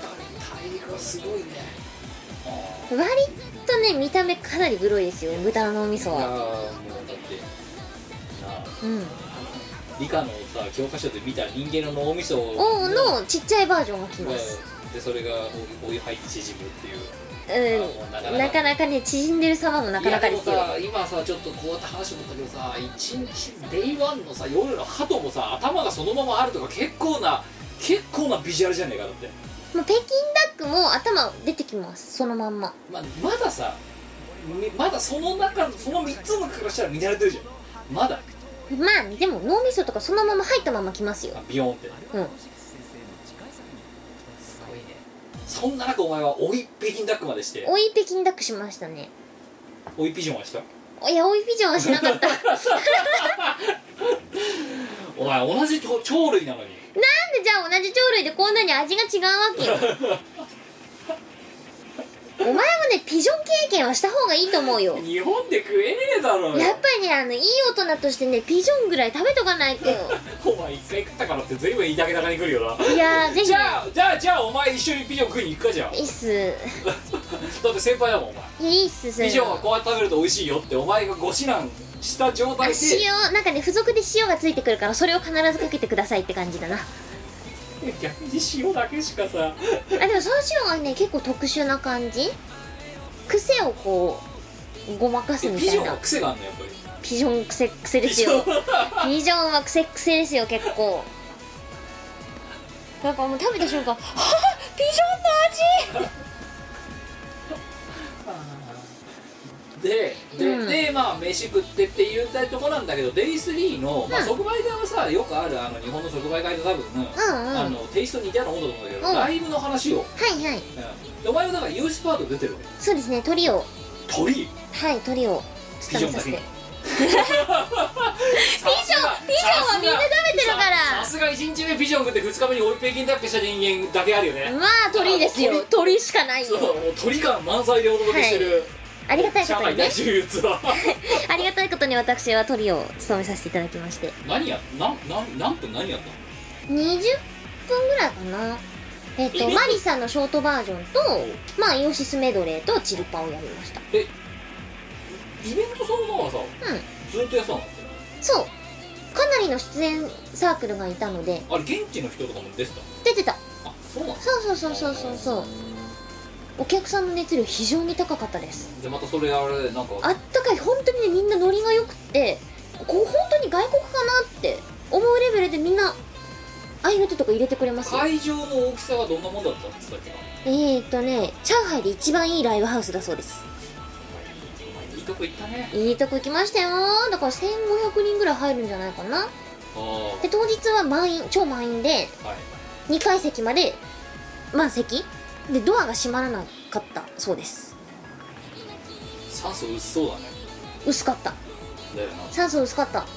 ぱり体力はすごいね。あ割とね見た目かなりグロいですよ豚の脳みそは。ーいやーもうだって。なあ。うん。理科のさ教科書で見た人間の脳みそを。王のちっちゃいバージョンが来ます。でそれがおお湯入って縮むっていううんなかなかね縮んでる様もなかなかですよ。いやでもさ今さちょっとこうやって話思ったけどさ一日 Day One のさ夜の鳩もさ頭がそのままあるとか結構な結構なビジュアルじゃねえかだって、もう北京ダックも頭出てきますそのまんま。まあ、まださみまだその中その3つの中からしたら見慣れてるじゃん。まだ。まあでも脳みそとかそのまま入ったままきますよ。あビヨーンってうんすごいねそんな中お前は追い北京ダックまでして。追い北京ダックしましたね。追いピジョンはした？いや追いピジョンはしなかった。な んお前同じと鳥類なのに。でじゃあ同じ鳥類でこんなに味が違うわけよ お前もねピジョン経験はした方がいいと思うよ。日本で食えねえだろやっぱりねあのいい大人としてねピジョンぐらい食べとかないと。お前一回食ったからって随分言いたけだかに来るよな。いやーぜひじゃあじゃあじゃあお前一緒にピジョン食いに行くかじゃん。いいっす。だって先輩だもんお前。いやいいっすそれ。ピジョンはこうやって食べると美味しいよってお前がご指南した状あ態で。塩なんかね付属で塩がついてくるからそれを必ずかけてくださいって感じだな逆に塩だけしかさ。あでもその塩がね結構特殊な感じ。癖をこうごまかすえピジョンはみたいな癖があるのやっぱり。ピジョン癖癖ですよ。ピジョンは。癖癖ですよ結構。なんかもう食べた瞬間はあピジョンの味でで,、うん。でまあ飯食ってって言いたいとこなんだけどデイ3の、まあ、うん。即売会はさよくあるあの日本の即売会と多分、うんうん。あのテイスト似たようなもんだと思うんだけど、うん。ライブの話を、はいはい。うん。でお前はだからユースパート出てるそうですね鳥を。鳥？はい鳥を。ピジョンだけ。ピジョンピジョンはみんな食べてるから。さすが1日目ピジョン食って2日目に追い北京ダックした人間だけあるよね、まあ鳥ですよ。鳥？しかないそうよもう鳥感満載でお届けしてる、ありがたいことにね。ありがたいことに私は鳥を務めさせていただきまして。何やなんなん何分何やったの？20分ぐらいかな。えっ、イベントとマリさんのショートバージョンとまあイオシスメドレーとチルパをやりました。えイベントそのものはさうん。ずっとやってたの？そう。かなりの出演サークルがいたので。あれ現地の人とかも出てた出てた。あそうなのそうそうそうそうそうそうお客さんの熱量非常に高かったです。でまたそれあれなんか？あったかい本当にねみんなノリが良くってこう本当に外国かなって思うレベルでみんな愛の手とか入れてくれますよ。会場の大きさはどんなもんだったんですかえーっとね上海で一番いいライブハウスだそうです。いいとこ行ったね。いいとこ行きましたよ。だから1500人ぐらい入るんじゃないかな。で当日は満員超満員ではい。2階席まで満席でドアが閉まらなかったそうです。酸素薄そうだね。薄かった。だよな。酸素薄かった。なんか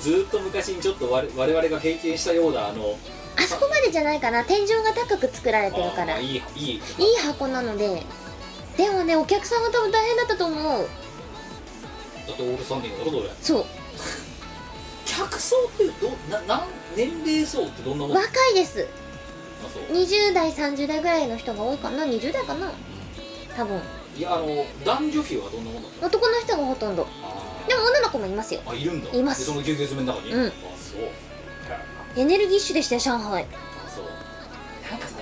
ずーっと昔にちょっと我我々が経験したようなあのあそこまでじゃないかな。天井が高く作られてるから。いいいい。いい箱なので。でもねお客さんは多分大変だったと思う。だってオールサンディングだろそれそう。客層ってどななん年齢層ってどんなもん？あ若いです20代30代ぐらいの人が多いかな？20代かな？多分。いやあの男女比はどんなもんだった？男の人がほとんど。あでも女の子もいますよ。ーあいるんだ。います。でそのぎゅうぎゅう詰めの中に？うん。あそう。エネルギッシュでしたよ上海。あそう。なんかさ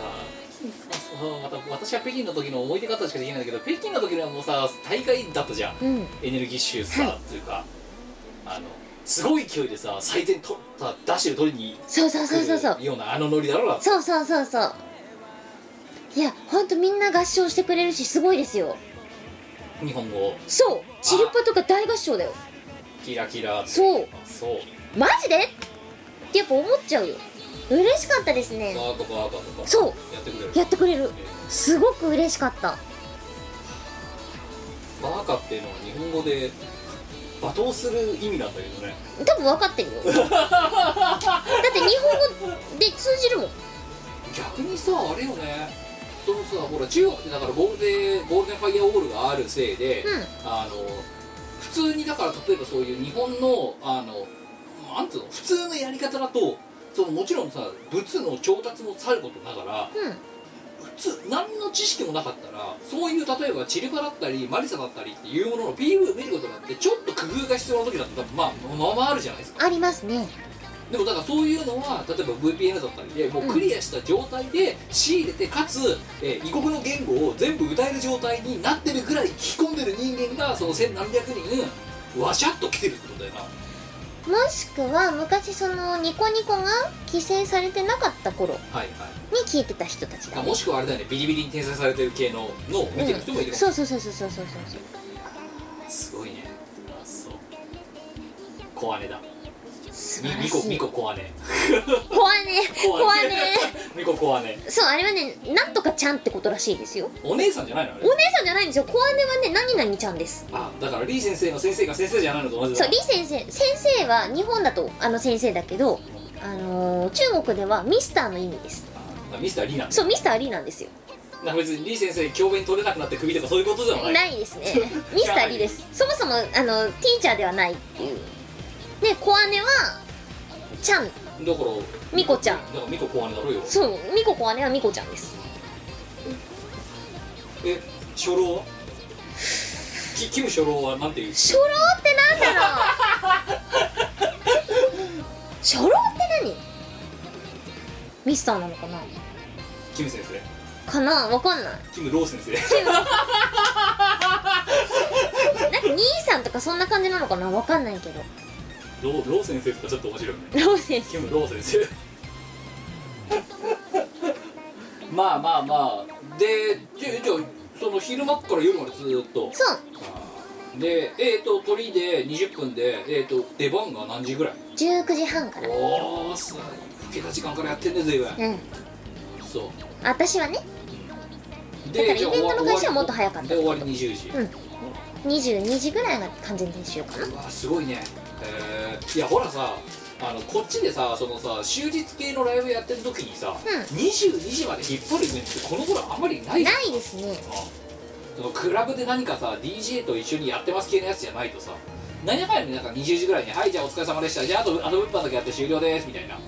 そうまた私は北京の時の思い出方しかできないんだけど北京の時のはもうさ大会だったじゃん。うん。エネルギッシュさ、はい。っていうか。あのすごい勢いでさ最善取ったダッシュで取りにそうそうそうそうそう。ようなあのノリだろだってそうそうそうそう。いやほんとみんな合唱してくれるしすごいですよ。日本語。そう。チルパとか大合唱だよ。キラキラそう。あそう。マジで？ってやっぱ思っちゃうよ。嬉しかったですね。バーカバーカとかそう。やってくれる。やってくれる。えすごく嬉しかった。ーバーカっていうのは日本語で罵倒する意味なんだけどね。多分分かってるよ。だって日本語で通じるもん。逆にさあれよね。そのさほら中国ってだからゴールデンゴールデンファイアオールがあるせいで、うあの普通にだから例えばそういう日本のあのなんつうの普通のやり方だとそのもちろんさ物の調達もさることながらんうん普通何の知識もなかったらそういう例えばチリパだったりマリサだったりっていうものの PV を見ることになってちょっと工夫が必要な時だってまあまあまああるじゃないですか。ありますね。でもだからそういうのは例えば VPN だったりでもうクリアした状態で仕入れてかつ、えー異国の言語を全部歌える状態になってるぐらい聞き込んでる人間がその千何百人わしゃっと来てるってことだよなもしくは昔そのニコニコが規制されてなかった頃にはいはい。聞いてた人たちだね。あもしくはあれだよね。ビリビリに転載されてる系ののを見てる人もいるかもしれないそうそうそうそうそうそうそう。すごいね。あそう。小姉だ素みみこみこ小姉怖いね。怖いね。みこ小姉そうあれはねなんとかちゃんってことらしいですよ。お姉さんじゃないのお姉さんじゃないんですよ。怖姉はね何々ちゃんです。あだからリー先生の先生が先生じゃないのと同じだ。そう李先生先生は日本だとあの先生だけどあのー中国ではミスターの意味です。あミスターリーなんだ。そうミスターリーなんですよ。なんか別にリー先生教鞭取れなくなってクビとかそういうことではない。ないですね。ミスターリーです。そもそもあのティーチャーではないっていう。で小姉はちゃん。だからミコちゃん。だからミコ小姉だろよ。そうミコ小姉はミコちゃんです。え初老は？キキム初老はなんていう？初老ってなんだろう。初老って何？ミスターなのかな？キム先生。かな？わかんない。キムロー先生。なんか兄さんとかそんな感じなのかな？わかんないけどローロー先生とかちょっと面白いね。ロー先生。キムロー先生。まあまあまあ。でじゃあじゃあその昼間から夜までずーっと。そう。でえっ、ー、と鳥で20分でえっ、ー、と出番が何時ぐらい？19時半から。おおさ老けた時間からやってんね随分。うん。そう。私はね。でだからイベントの開始はもっと早かった。で終わり20時、うん。22時ぐらいが完全練習かな。うわすごいねえー。いやほらさあのこっちでさそのさ終日系のライブやってる時にさ、うん。22時まで引っ張るイベントってこの頃あんまりないないですね。そのクラブで何かさ DJ と一緒にやってます系のやつじゃないとさ何やかんやでなんか20時ぐらいに「はいじゃあお疲れ様でした。じゃああとあと物販だけやって終了です」みたいな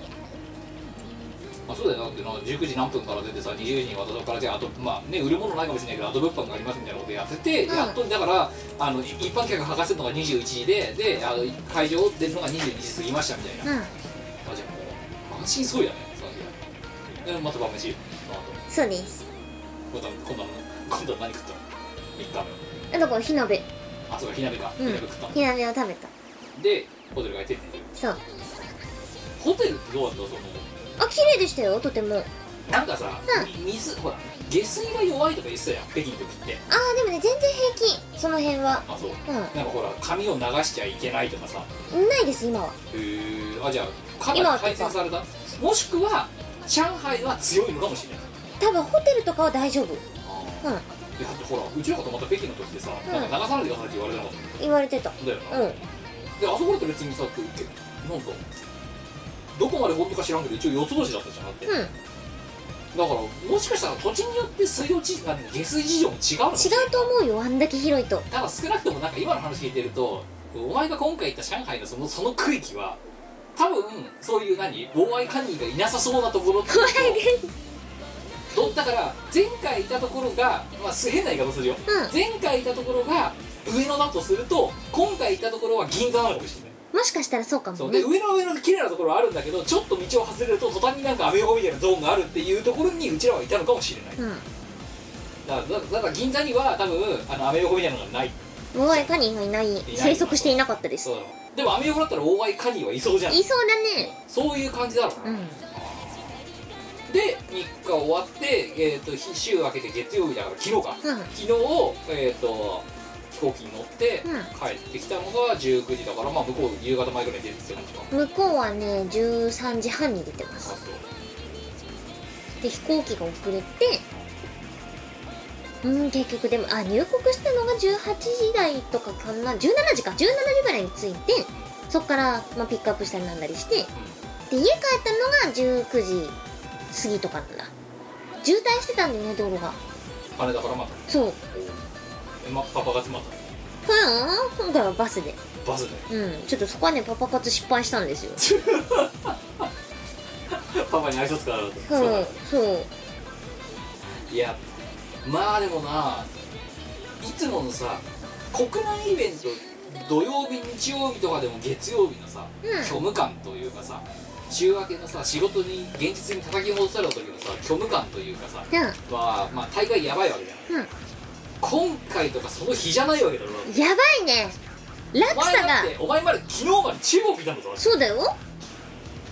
まあそうだよなだってな19時何分から出てさ20時に渡そこからじゃああとまあね売るものないかもしれないけどあと物販がありますみたいなことやってて、うんやっとだからあのい一般客が剥がせるのが21時でであの会場出るのが22時過ぎましたみたいな、うん。あじゃあもう安心そうやねその日は。でまた晩飯その後。そうです。今度は今度は今度は何食ったの？3日目だから火鍋。あそうか火鍋か、うん。火鍋食ったの。火鍋を食べた。でホテルが出てってそう。ホテルってどうだったそのあ綺麗でしたよとても。なんかさ、う水ほら下水が弱いとか言ってたやん北京の時って。あーでもね全然平気。その辺は。あそう。うなんかほら髪を流しちゃいけないとかさ。んないです今は。へえあじゃあかなり今は改善された？もしくは上海は強いのかもしれない。多分ホテルとかは大丈夫。うん。いやだってほらうちらが泊まった北京の時ってさ、うん。なんか流さないでくださいって言われてなかっ言われてた。たんだよな、うん。であそこだと別にさけなんかどこまで本当か知らんけど一応四つ星だったじゃんだって、うん。だからもしかしたら土地によって水道地あの下水事情も違うの違うと思うよあんだけ広いと。ただ少なくともなんか今の話聞いてるとお前が今回行った上海のそのその区域は多分そういう何妨害管理がいなさそうなところっていうとどだから前回いたところが、まあ、す変な言い方するよ、うん。前回いたところが上野だとすると今回いたところは銀座なのかもしれないもしかしたらそうかもね。そうで上の上の綺麗なところはあるんだけどちょっと道を外れると途端になんかアメ横みたいなゾーンがあるっていうところにうちらはいたのかもしれない。うん。だからだだから銀座には多分あのアメ横みたいなのがない。モアイカニがいない。生息していなかったです。そう。でもアメ横だったら大合カニはいそうじゃん。いそうだね。そういう感じだろうな、うん。で3日終わって、えー、と日週明けて月曜日だから昨日か、うん。昨日、えー、と飛行機に乗ってうん。帰ってきたのが19時だからまあ向こう夕方前ぐらいに出てきてるんですか。向こうはね13時半に出てまあすで飛行機が遅れてうん結局でもあ入国したのが18時台とかかな。17時か。17時ぐらいに着いてそっから、まあ、ピックアップしたりなんだりしてで家帰ったのが19時過ぎとかなんだ。渋滞してたんだよね道路が。羽田からまたそう。えまパパ活またふん今回はバスで。バスで？うんちょっとそこはねパパ活失敗したんですよ。パパに挨拶からだと。そうそういやまあでもないつものさ国内イベント土曜日日曜日とかでも月曜日のさ、うん。虚無感というかさ週明けのさ仕事に現実に叩き戻された時のさ虚無感というかさうん。はまあ大概やばいわけじゃない、うん今回とかその日じゃないわけだろ。やばいね。落お前差がだってお前まで昨日まで中国いたんだぞそうだよ。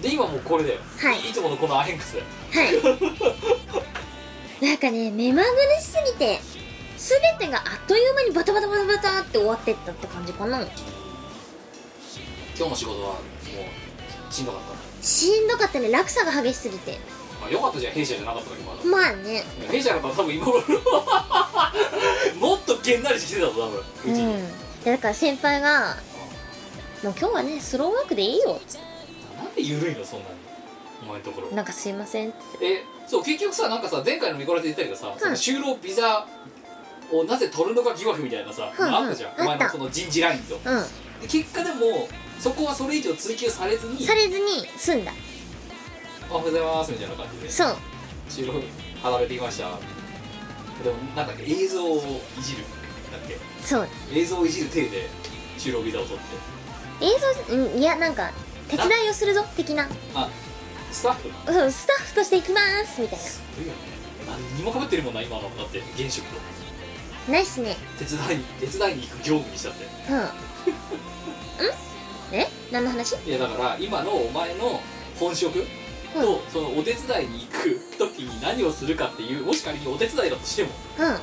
で今もうこれだよ、はい。いつものこのアヘンクスはい。なんかね目まぐるしすぎて全てがあっという間にバタバタバタバタって終わってったって感じかな。今日の仕事はもうしんどかった？しんどかったね。落差が激しすぎて。まあ、よかったじゃん。弊社じゃなかっただけまだまあね。弊社だったら多分今頃もっとげんなりしてきてたぞ多分うちに、うん。だから先輩が「もう今日はねスローワークでいいよ」っつっなんで緩いのそんなに？お前のところ。て「なんかすいません」って。えそう結局さなんかさ前回の見こらで言ったけどさ、その就労ビザをなぜ取るのか疑惑みたいなさ、うんうん。あったじゃん。お前のその人事ラインと。うで結果でもそこはそれ以上追求されずにんされずに済んだ。おはようございますみたいな感じで。そう。就労働けてきましたでもなんだっけ映像をいじる。だっけ？そう。映像をいじる体で就労ビザを取って。映像うんいやなんか手伝いをするぞ的な。あスタッフ？うんスタッフとして行きますみたいすごいよね何にもかぶってるもんな今のだって現職と。なナイスね。手伝いに手伝いに行く業務にしたって。うん。ん？え？何の話？いやだから今のお前の本職？と、そのお手伝いに行く時に何をするかっていうもし仮にお手伝いだとしても、うん。うん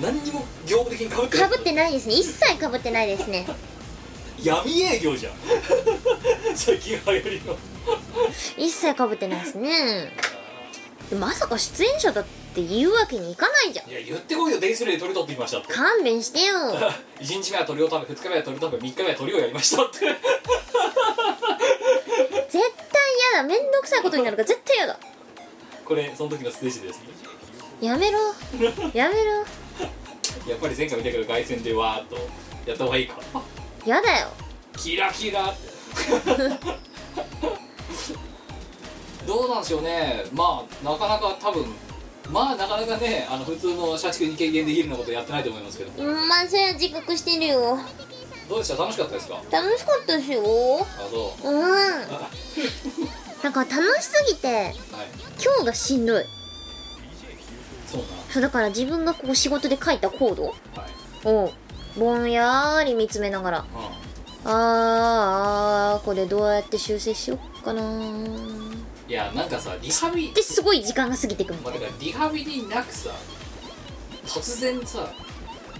何にも業務的にかぶってかぶってないですね。一切かぶってないですね。闇営業じゃん。最近流行りの一切かぶってないですね。まさか出演者だって言うわけにいかないじゃん。いや言ってこいよ。デイスレイで鳥取ってきましたって。勘弁してよ。1日目は鳥を食べ2日目は鳥を食べ3日目は鳥をやりましたって。絶対嫌だ。めんどくさいことになるから絶対嫌だ。これその時のステージですね。やめろ。やめろ。やっぱり前回見たけど凱旋でわーっとやった方がいいか。やだよ。キラキラ。どうなんでしょうね。まあなかなか多分まあなかなかねあの普通の社畜に軽減できるようなことやってないと思いますけど。うんまあそれは自覚してるよ。どうでした？楽しかったですか？楽しかったですよ。あそう？うん。あなんか楽しすぎてはい。今日がしんどい。そうそうだから自分がこう仕事で書いたコード。をぼんやり見つめながら。うあーあーこれどうやって修正しよっかなー。んいやなんかさリハビですごい時間が過ぎていくみまあ、たいなてかリハビリなくさ突然さ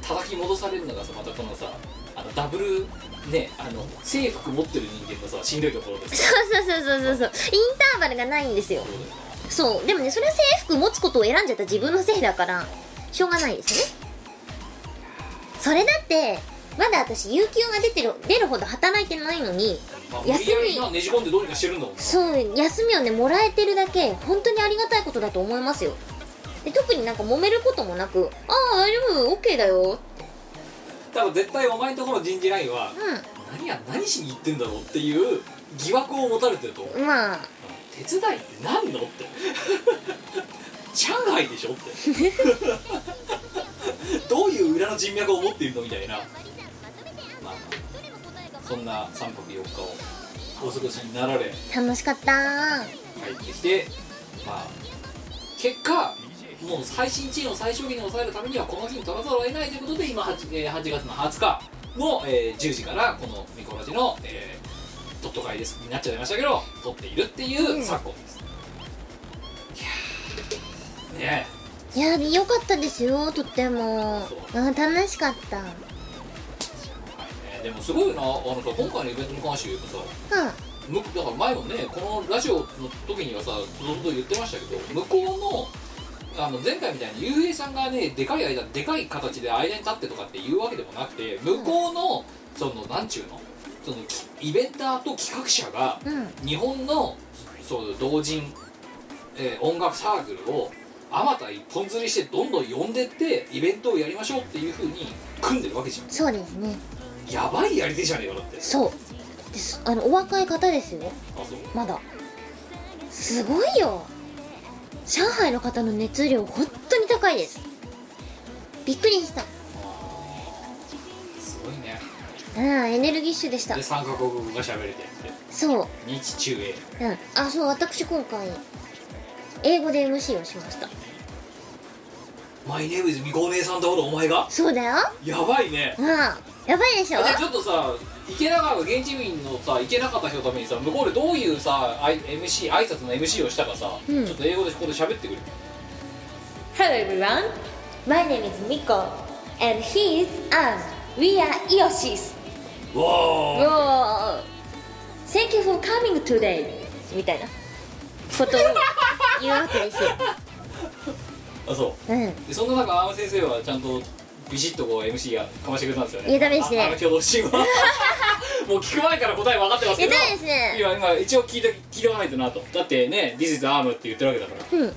叩き戻されるのがさまたこのさあのダブルねあの制服持ってる人間のさしんどいところでさ。そうそうそうそうそう。そうインターバルがないんですよ。そうだよね。そう。でもねそれは制服持つことを選んじゃった。自分のせいだからしょうがないですね。それだってまだ私有給が出てる出るほど働いてないのにまあ、無休み。ねじ込んでどうにかしてるんだもんな。そう休みをねもらえてるだけ本当にありがたいことだと思いますよ。で特になんか揉めることもなく「ああ大丈夫 OK だよ」多分絶対お前のところの人事ラインはう何や何しに行ってんだろうっていう疑惑を持たれてるとまあ。手伝いって何のって。上海でしょって。どういう裏の人脈を持っているのみたいなそんな3泊4日をお過ごしになられ楽しかった。帰ってきてまあ結果もう配信地位の最小限に抑えるためにはこの日に取らざるを得ないということで今 8,、えー8月の20日の、えー10時からこのミコラジの、えードット会ですになっちゃいましたけど撮っているっていううん。昨今です、いやーねいやよかったですよとっても。う。ん楽しかった。うんねでもすごいなあのさ今回のイベントに関して言うとさむだから前もねこのラジオの時にはさずっと言ってましたけど向こうのあの前回みたいにゆうへいさんがねでかい間でかい形で間に立ってとかっていうわけでもなくて向こうのそのなんちゅうのそのきイベンターと企画者がうん。日本のそう同人、えー音楽サークルをあまた一本釣りしてどんどん呼んでってイベントをやりましょうっていうふうに組んでるわけじゃそうですね。んやばいやり手じゃねえかだって。そう。ですあのお若い方ですよ。あそう。まだ。すごいよ。上海の方の熱量本当に高いです。びっくりした。すごいね。うんエネルギッシュでした。で3カ国語が喋れてって。そう。日中英。うん。あそう私今回英語で MC をしました。マイネームズみこお姉さんとおるお前が？そうだよ。やばいね。うんやばいでしょ？じゃあちょっとさ池永が現地民のさ行けなかった人のためにさ向こうでどういうさあい MC 挨拶の MC をしたかさ、うん。ちょっと英語でここで喋ってくれ。Hello everyone. My name is Miko and he is Anne We are Iosis うわー Whoa. Thank you for coming today. みたいな。ことを言うわけですよ。あそう。うん。でそんな中アン先生はちゃんとビシッとこう MC がかましてくれたんですよね。いやダメですね。ああの挙動シーンはもう聞く前から答え分かってますけどいやダメですね。今今一応聞いて聞いておかないとなと。だってね「This is arm」って言ってるわけだから。うん。の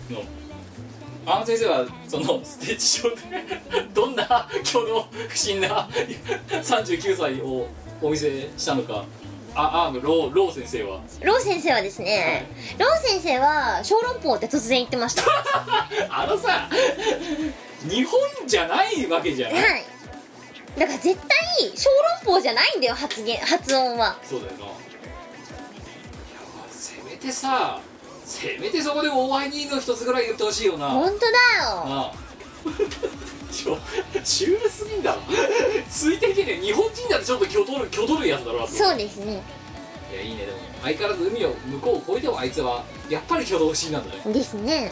アン先生はそのステージ上で どんな挙動不審な39歳をお見せしたのか。あアームローロー先生は。ロー先生はですね、ロー先生は小籠包って突然言ってました。は あのさ日本じゃないわけじゃない。い。だから絶対小籠包じゃないんだよ発言発音は。そうだよな。いやせめてさせめてそこでお前にの一つぐらい言ってほしいよな。本当だよ。なあ。ちょシュールすぎんだろ。ついていけねえ日本人だってちょっと挙取る挙取るやつだろそうですね。いやいいねでも。相変わらず海を向こうを越えてもあいつはやっぱり挙動不審なんだね。ですね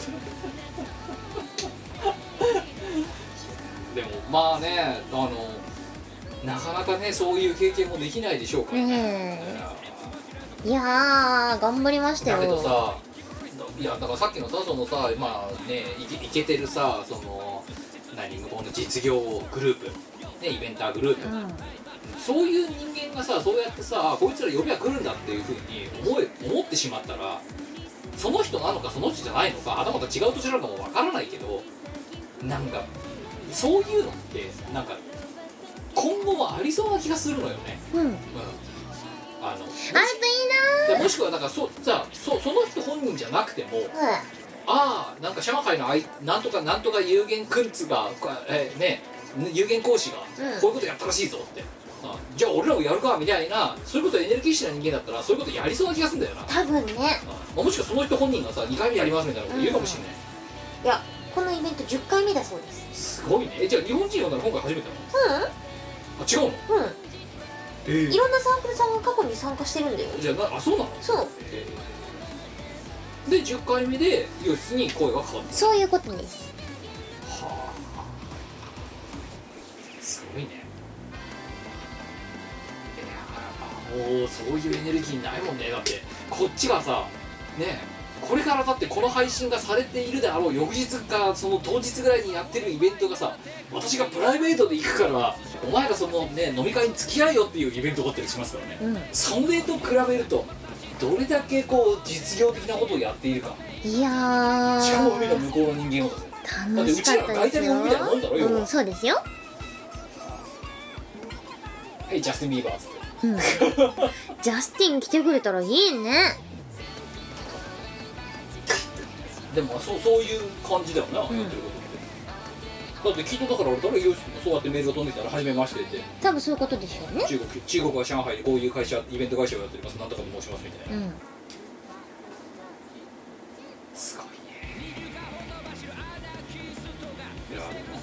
でもまあねあのなかなかねそういう経験もできないでしょうからね。いやー頑張りましただけどよさいやだからさっきのさそのさまあねいけいけてるさその何向こうの実業グループ。ねイベンターグループ、うん。そういう人間がさそうやってさあこいつら呼びは来るんだっていうふうに思え思ってしまったらその人なのかその人じゃないのかはたまた違う土地なのかもわからないけどなんかそういうのってなんか今後もありそうな気がするのよね、うん。あるうん、あのといいでもしくはなんかそさそその人本人じゃなくてもなああなんか上海のあいなんとかなんとか有限君ツがこえね有限講師がうん。こういうことやったらしいぞって、あじゃあ俺らもやるかみたいなそれこそエネルギッシュな人間だったらそういうことやりそうな気がするんだよな、多分ね。あもしくはその人本人がさ2回目やりますみたいなこと言うかもしれない、いやこのイベント10回目だそうです。すごいね。えじゃあ日本人呼んだら今回初めてなの？あ違うの？うん。うんえいろんなサークルさんが過去に参加してるんだよ。じゃあなあそうなの？そう。えー。で10回目で洋室に声がかかったそういうことです。はあ。すごいね。いやもうそういうエネルギーないもんね。だってこっちがさねこれからだってこの配信がされているであろう翌日かその当日ぐらいにやってるイベントがさ私がプライベートで行くからお前らそのね飲み会に付き合えよっていうイベントがあったりしますからね、うん。それと比べるとどれだけこう実業的なことをやっているか。いやしかも海のー向こうの人間をだぜ楽しかったですよだってうちらが大体もんみたいなもんだろ要はうん。そうですよ。はいジャスティン・ビーバーっつって。うん。ジャスティン来てくれたらいいねでもそうそういう感じだよな、やってることって。だってきっとだから俺誰よしそうやってメールが飛んできたら「初めまして」って。多分そういうことでしょうね。中国中国は上海でこういう会社イベント会社をやっておりますなんとかと申しますみたいな、うん。すごい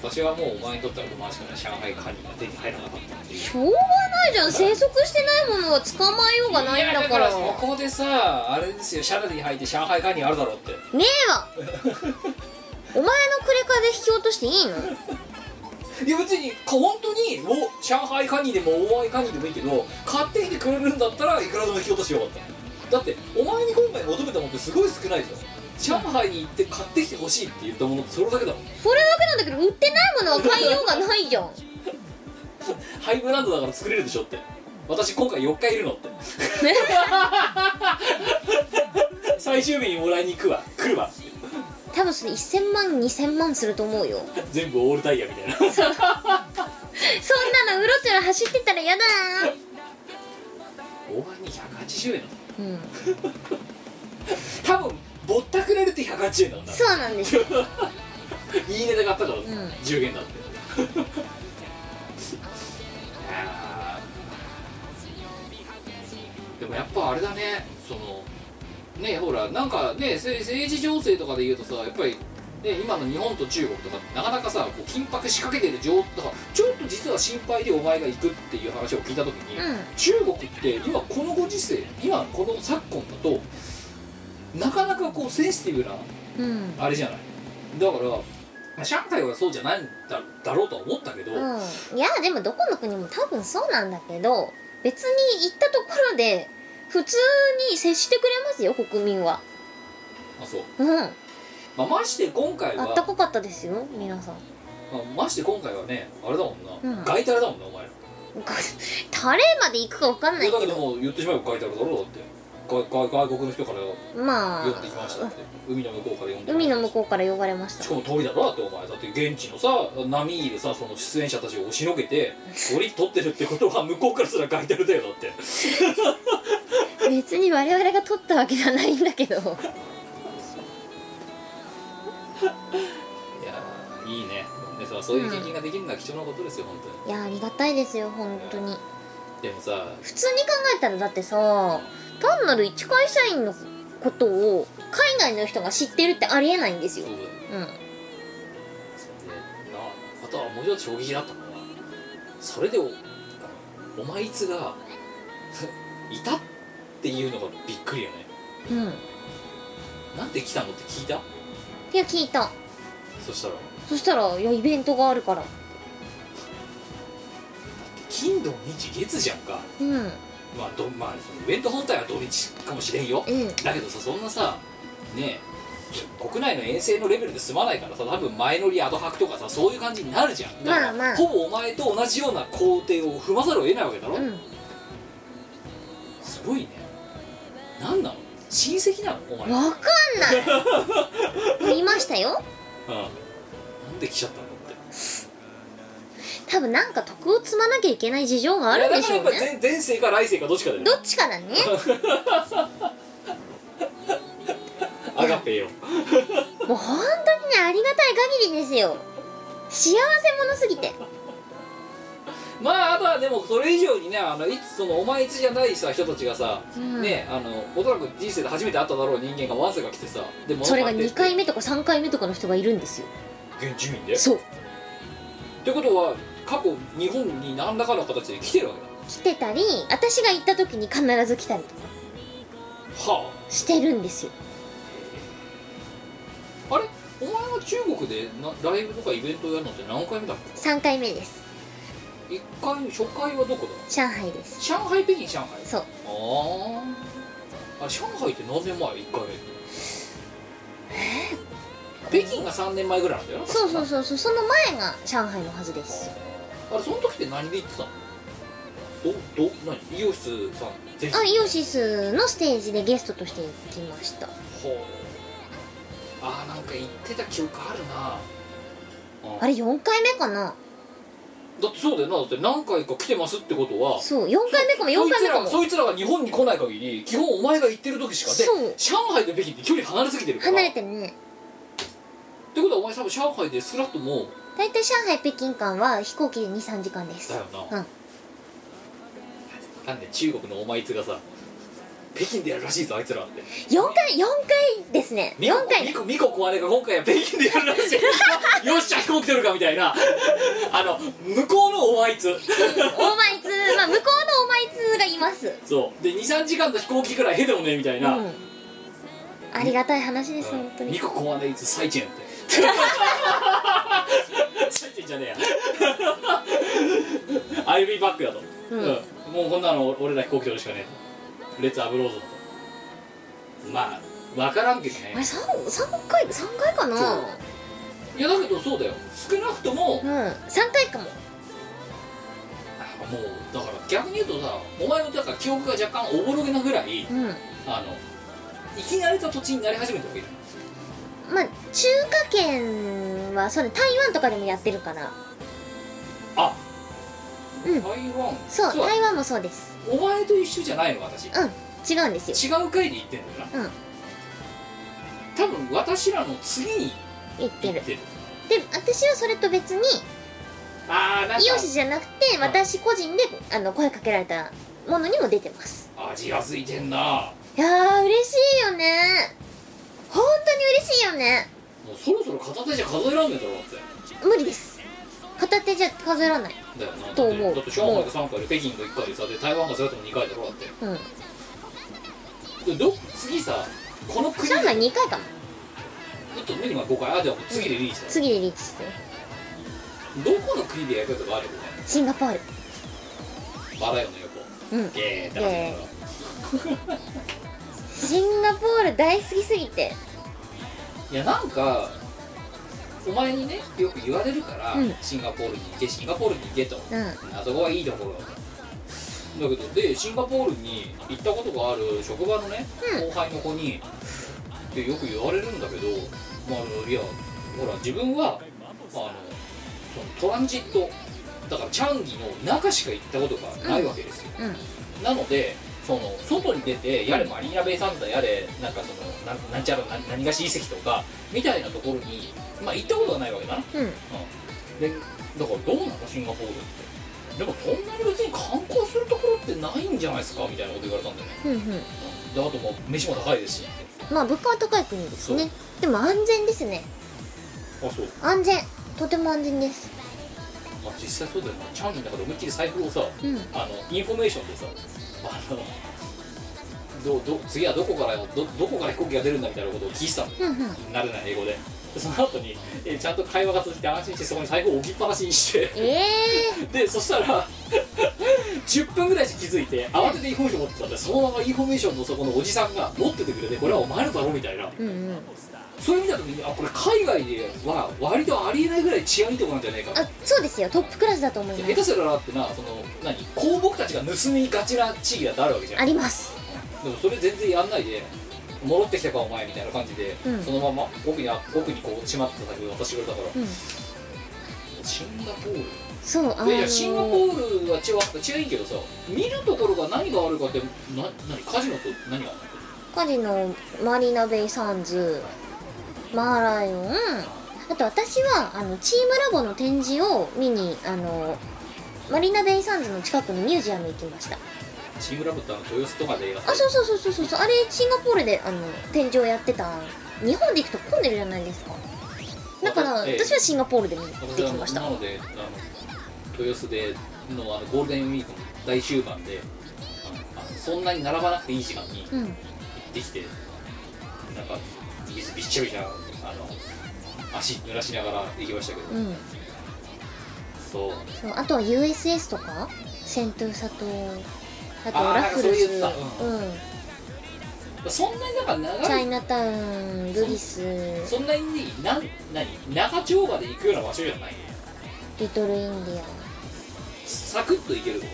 私はもうお前にとっては不満しかない上海カニが手に入らなかったっていう。しょうがないじゃん。生息してないものは捕まえようがないんだから。そこでさあれですよ。シャラに入って上海カニあるだろうって。ねえわ。お前のクレカで引き落としていいの？いや別に本当にお上海カニでも大合カニでもいいけど買ってきてくれるんだったらいくらでも引き落としてよかった。だってお前に今回求めたものってすごい少ないぞ上海に行って買ってきてほしいって言ったものそれだけだもん。それだけなんだけど売ってないものは買いようがないじゃん。ハイブランドだから作れるでしょって。私今回4日いるのって。最終日にもらいに行くわ。来るわ。多分それ1000万2000万すると思うよ。全部オールタイヤみたいな。そんなのうろちょろ走ってたら嫌だ。な大判に180円だうん。多分ぼったくれるって180円なんだ。そうなんです。よ いいネタ買ったから、ん。10元だって。でもやっぱあれだね。そのねほらなんかねせ政治情勢とかで言うとさやっぱりね、今の日本と中国とかなかなかさこう緊迫しかけてる状だからちょっと実は心配でお前が行くっていう話を聞いた時に、うん。中国って今このご時世今この昨今だとなかなかこうセンシティブなうん。あれじゃない。だから、まあ、上海はそうじゃないんだだろうとは思ったけど、あうん。いやでもどこの国も多分そうなんだけど別に行ったところで普通に接してくれますよ国民は。そう、うん。まあ、まして今回はあったかかったですよ皆さん。まあ、まして今回はねあれだもんな、うん。ガイタレだもんなお前 タレまで行くか分かんないだけけどどもう言ってしまえばガイタレだろうだって外外外国の人からま呼んできましたっあて。海の向こうから呼んで海の向こうから呼ばれました。しかも鳥だろだってお前。だって現地のさ波いいでさその出演者たちを押しのけて 鳥取ってるってことは向こうからすらガイタレだよだって。別に我々が取ったわけじゃないんだけど。いやーいいね。でさそういう経験ができるのは貴重なことですよ本当に。いやありがたいですよ本当に。でもさ普通に考えたらだってさ単なる一会社員のことを海外の人が知ってるってありえないんですよ。そうだようん。でなあとはもう一つ衝撃だったのはそれでおお前いつがいたっていうのがびっくりよね。うん。なんで来たのって聞いた？いや聞いた。そしたら？そしたらいやイベントがあるから金土日月じゃんか。うんうんまあどまあそのイベント本体は土日かもしれんよ。だけどさそんなさねえ国内の遠征のレベルで済まないからさ多分前乗りアドハクとかさそういう感じになるじゃん。だから、まあまあ。ほぼお前と同じような工程を踏まざるを得ないわけだろ、うん。すごいね。何なの？親戚なの？お前、うん、わかんない。言いましたよ。なんで来ちゃったのって多分なんか徳を積まなきゃいけない事情があるんでしょういやっねぱ前前世か来世かどっちかだよどっちかだね。アガペよ。もう本当にねありがたい限りですよ。幸せ者すぎて。まああとはでもそれ以上にねあのいつそのお前いつじゃないさ人たちがさ、うん。ねあのおそらく人生で初めて会っただろう人間がワンセが来てさでもそれが2回目とか3回目とかの人がいるんですよ。現地民で？っそう。てことは過去日本に何らかの形で来てるわけだ。来てたり私が行った時に必ず来たりとか。はしてるんですよ。ああれ？お前は中国でなライブとかイベントをやるのって何回目だっ3回目です。け1回初回はどこだ？上海です。上海北京上海？そう。あああ上海って何年前？1回目。北京が3年前ぐらいなんだよな。そうそううそうそう。その前が上海のはずですあれその時って何で行ってたの？どど何？イオシスさんぜひあイオシスのステージでゲストとして行きました。ほう。あーなんか言ってた記憶あるな。あれ4回目かな？だってそうだよな。だって何回か来てますってことはそう4回目かも4回目かも。そいつらそいつらが日本に来ない限り基本お前が行ってる時しかでそう。上海と北京って距離離れすぎてるから。離れてるね。ってことはお前多分上海で少なくとも大体上海北京間は飛行機で23時間です。だよな、うん。なんで中国のお前いつがさ北京でやるらしいぞあいつらって。4回4回ですね。ミコ4回。ミコミコ小姉が今回は北京でやるらしい。よっしゃ飛行機取るかみたいな。あの向こうのお前いつ。オーマイツまあ向こうのオーマイツがいます。そう。で23時間の飛行機くらいへでもねみたいな、うん。ありがたい話です本当に。ミコ小姉いつサイチェンってついてんじゃねえや I'll be back だと、うん。もうこんなの俺ら飛行機乗るしかねえとレッツアブロードと。まあ分からんけどね。あれ 3, 三回三回かな？いやだけどそうだよ。少なくとも、うん。3回かも。あもうだから逆に言うとさお前のだから記憶が若干おぼろげなぐらいうん。あの生き慣れた土地になり始めたわけじゃんまあ中華圏はそうね台湾とかでもやってるから。あ、うん。台湾？そうだ台湾もそうです。お前と一緒じゃないの？私。違うん違うんですよ。う回で行ってんだよな？うん。多分私らの次に言ってる。行ってる。で私はそれと別にああなんか。イオシスじゃなくてん。私個人であの声かけられたものにも出てます。味がついてんな。いやー嬉しいよね本当に嬉しいよね。もうそろそろ片手じゃ数えらんねえだろだって。無理です。片手じゃ数えらんない。だよな。と思う。だって上海が3回で北京が1回でさで台湾がそれとも2回だろだって。うん。でど次さこの国で。上海2回かも。えっと何が5回。あでも次でリーチだ、次でリーチして。どこの国でやるかとかあるよねシンガポール。バラよの横うん。ゲーってゲシンガポール大好きすぎて。いやなんかお前にねよく言われるから、うん。シンガポールに行けシンガポールに行けと。うん。あそこはいいところ。だとだけどでシンガポールに行ったことがある職場のね、うん。後輩の子にでよく言われるんだけど、まあ、あのいやほら自分はあのそのトランジットだからチャンギの中しか行ったことがないわけですよ、うん。なのでその外に出てやれマリーナベイサンズだやれなんかそのなんなんちゃら何何がし遺跡とかみたいなところに、まあ、行ったことがないわけだな、うん。うん、でだからどうなの？シンガポールって。でもそんなに別に観光するところってないんじゃないですか？みたいなこと言われたんだよね、うんうん。うん、であともう飯も高いですし。まあ物価は高い国ですね。でも安全ですね。あそう。安全。とても安全です。まあ実際そうだよな。チャンギの中で思いっきり財布をさうん。あのインフォメーションでさあのどど次はどこからどどこから飛行機が出るんだみたいなことを聞いてた。の慣れない英語で。でその後にえちゃんと会話が続いて安心してそこに財布を置きっぱなしにして。ええでそしたら10分ぐらいして気づいて慌ててインフォメーション持ってたんでそのままインフォメーションのそこのおじさんが持っててくれてこれはお前のだろみたいな。うんうん。それ見た時にあこれ海外では割とありえないぐらい治安いいとこなんじゃないかあそうですよ。トップクラスだと思います。下手すらなってなその何？公僕たちが盗みがちな地域だってあるわけじゃん。あります。でもそれ全然やんないで戻ってきたかお前みたいな感じで、うん。そのまま奥に奥にこうしまってた先を渡してくれたから、うん。シンガポール？そうあのいやいやシンガポールは違う違うけどさ見るところが何があるかってな何？カジノと何があるカジノマリーナベイサンズマーライオン。あと私はあのチームラボの展示を見にあのマリーナベイサンズの近くのミュージアム行きました。のチームラブってあの豊洲とかでやあそうそうそうそうそうそう。あれシンガポールであの展示をやってた。日本で行くと混んでるじゃないですか。だからええ。私はシンガポールで見に行ってきました。なのであの豊洲でのあのゴールデンウィークの大終盤であのそんなに並ばなくていい時間にうん。行ってきてなんか水びっちゃびちゃあの足濡らしながら行きましたけど、うんそう。そうあとは USS とか？セントゥーサとあとあーラッフルズ。なんかそういうやうん。そんなになんか長い？チャイナタウンルリス。そんなになん何長丁場で行くような場所じゃない？リトルインディサクッと行けるとこ？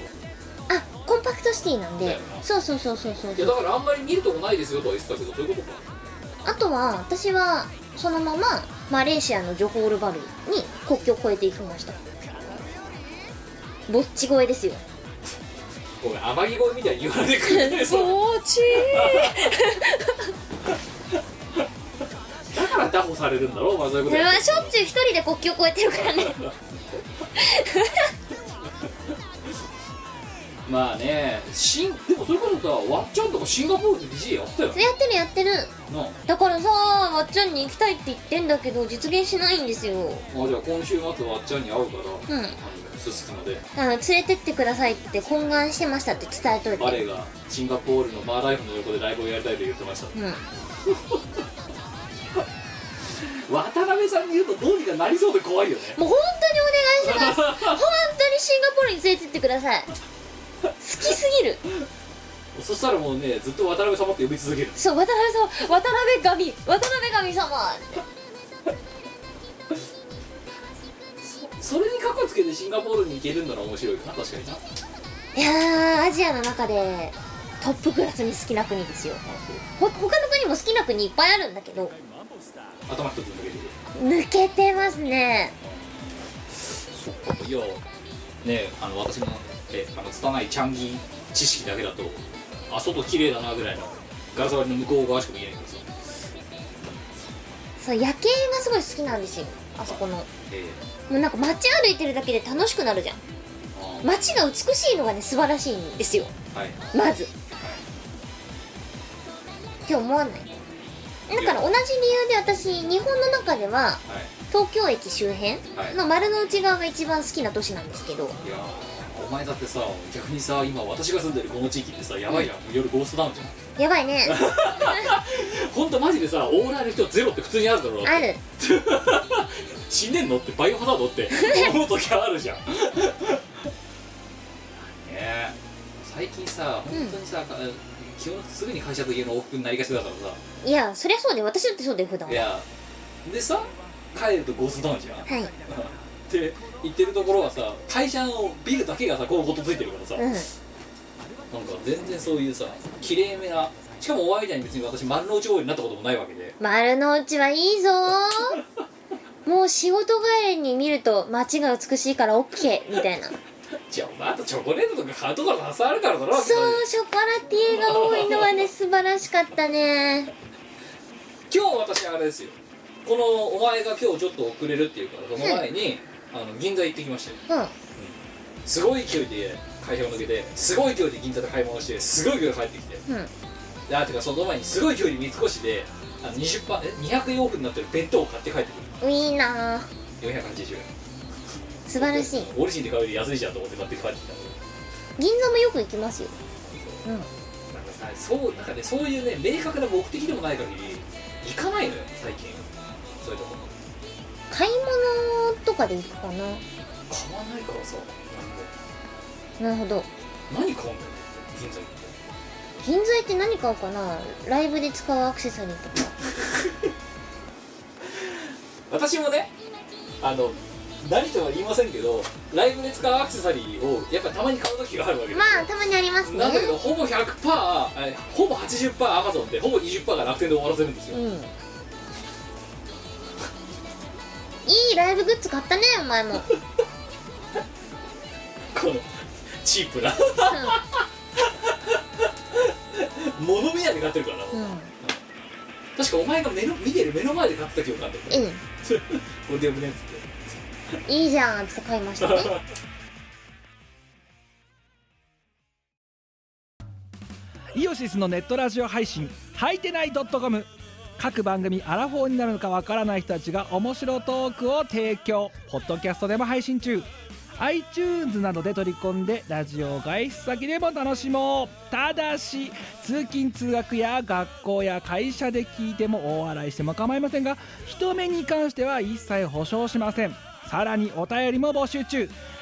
アンあコンパクトシティなんで。な。そうそうそうそうそう。ろいやだからあんまり見るとこないですよとは言ってたけどそういうこと？かあとは私はそのままマレーシアのジョホールバルに国境を越えていきましたぼっち越えですよ。ごめん天城越えみたいに言われてくるねそうぼっちだから拿捕されるんだろうまあそういうこと。しょっちゅう一人で国境越えてるからね。まあねシンでもそれこそさわっちゃんとかシンガポールで DJ やってたよ。やってるやってる。なだからさわっちゃんに行きたいって言ってんだけど実現しないんですよ。ああじゃあ今週末わっちゃんに会うからうん。あのすすきので。あの連れてってくださいって懇願してましたって伝えといて。バレがシンガポールのバーライフの横でライブをやりたいと言ってました。うん。渡辺さんに言うとどうにかなりそうで怖いよね。もう本当にお願いします。本当にシンガポールに連れてってください。好きすぎる。そしたらもうねずっと渡辺様って呼び続ける。そう渡辺様渡辺神渡辺神様ってそれにカッコつけてシンガポールに行けるんなら面白いかな確かにな。いやーアジアの中でトップクラスに好きな国ですよ。ほ他の国も好きな国いっぱいあるんだけど。頭一つ抜けてる。抜けてますね。そっかいやねあの私のえあの拙いチャンギ知識だけだとあ外綺麗だなぐらいのガラス張りの向こう側しか見えないけどさ。そう夜景がすごい好きなんですよ。あそこの。もえうなんか街歩いてるだけで楽しくなるじゃん。あ街が美しいのがね素晴らしいんですよ。はい。まず。って思わない？だから同じ理由で私日本の中でははい。東京駅周辺はい。の丸の内側が一番好きな都市なんですけど。いやーお前だってさ逆にさ今私が住んでるこの地域ってさやばいやん、夜ゴーストダウンじゃんやばいね。ほんとマジでさオーラーの人ゼロって普通にあるだろうある。死んでんのってバイオハザードって思う時あるじゃん。ねえ。最近さ本当にさ、基本すぐに会社と家の往復になりがちだからさ。いやそりゃそうで私だってそうだよ普段は。いや。でさ帰るとゴーストダウンじゃん。はい。って言ってるところはさ会社のビルだけがさこうごとついてるからさ、うんなんか全然そういうさ綺麗めなしかもお前みたいに別に私丸の内王になったこともないわけで。丸の内はいいぞ。ー もう仕事帰りに見ると街が美しいから OK みたいな。じゃあお前あとチョコレートとか買うところたくさんあるからだろそうショコラティエが多いのはね 素晴らしかったね。今日私あれですよ。このお前が今日ちょっと遅れるっていうからその前に、あの銀座行ってきましたよ。うん。すごい勢いで会社を抜けてすごい勢いで銀座で買い物してすごい勢いで帰ってきてうん。であてかその前にすごい勢いで三越であの20パーえ200円オフになってる弁当を買って帰ってくいいなーる480円。素晴らしい。オリジンで買うより安いじゃんと思って買って帰ってきた。の銀座もよく行きますよ。うん。なんかさそうなんかねそういうね明確な目的でもない限り行かないのよ最近。そういうとこ。買い物とかで行くかな。買わないからさなるほど。何買うんだよ銀座行って。銀座行って何買おうかな。ライブで使うアクセサリーとか。私もねあの何とは言いませんけどライブで使うアクセサリーをやっぱたまに買う時があるわけですよ。まあたまにありますね。なんだけどほぼ100%えほぼ80%アマゾンでほぼ20%が楽天で終わらせるんですよ。うん。いいライブグッズ買ったねお前も。う んこのチープな。物見屋で買ってるからな、確かお前が目の見てる目の前で買ってた記憶あったようん これでもねっつって。いいじゃんっつって買いましたね。イオシスのネットラジオ配信「はいてない .com」各番組アラフォーになるのかわからない人たちが面白トークを提供。ポッドキャストでも配信中 iTunes などで取り込んでラジオ外出先でも楽しもう。ただし通勤通学や学校や会社で聞いても大笑いしても構いませんが人目に関しては一切保証しません。さらにお便りも募集中。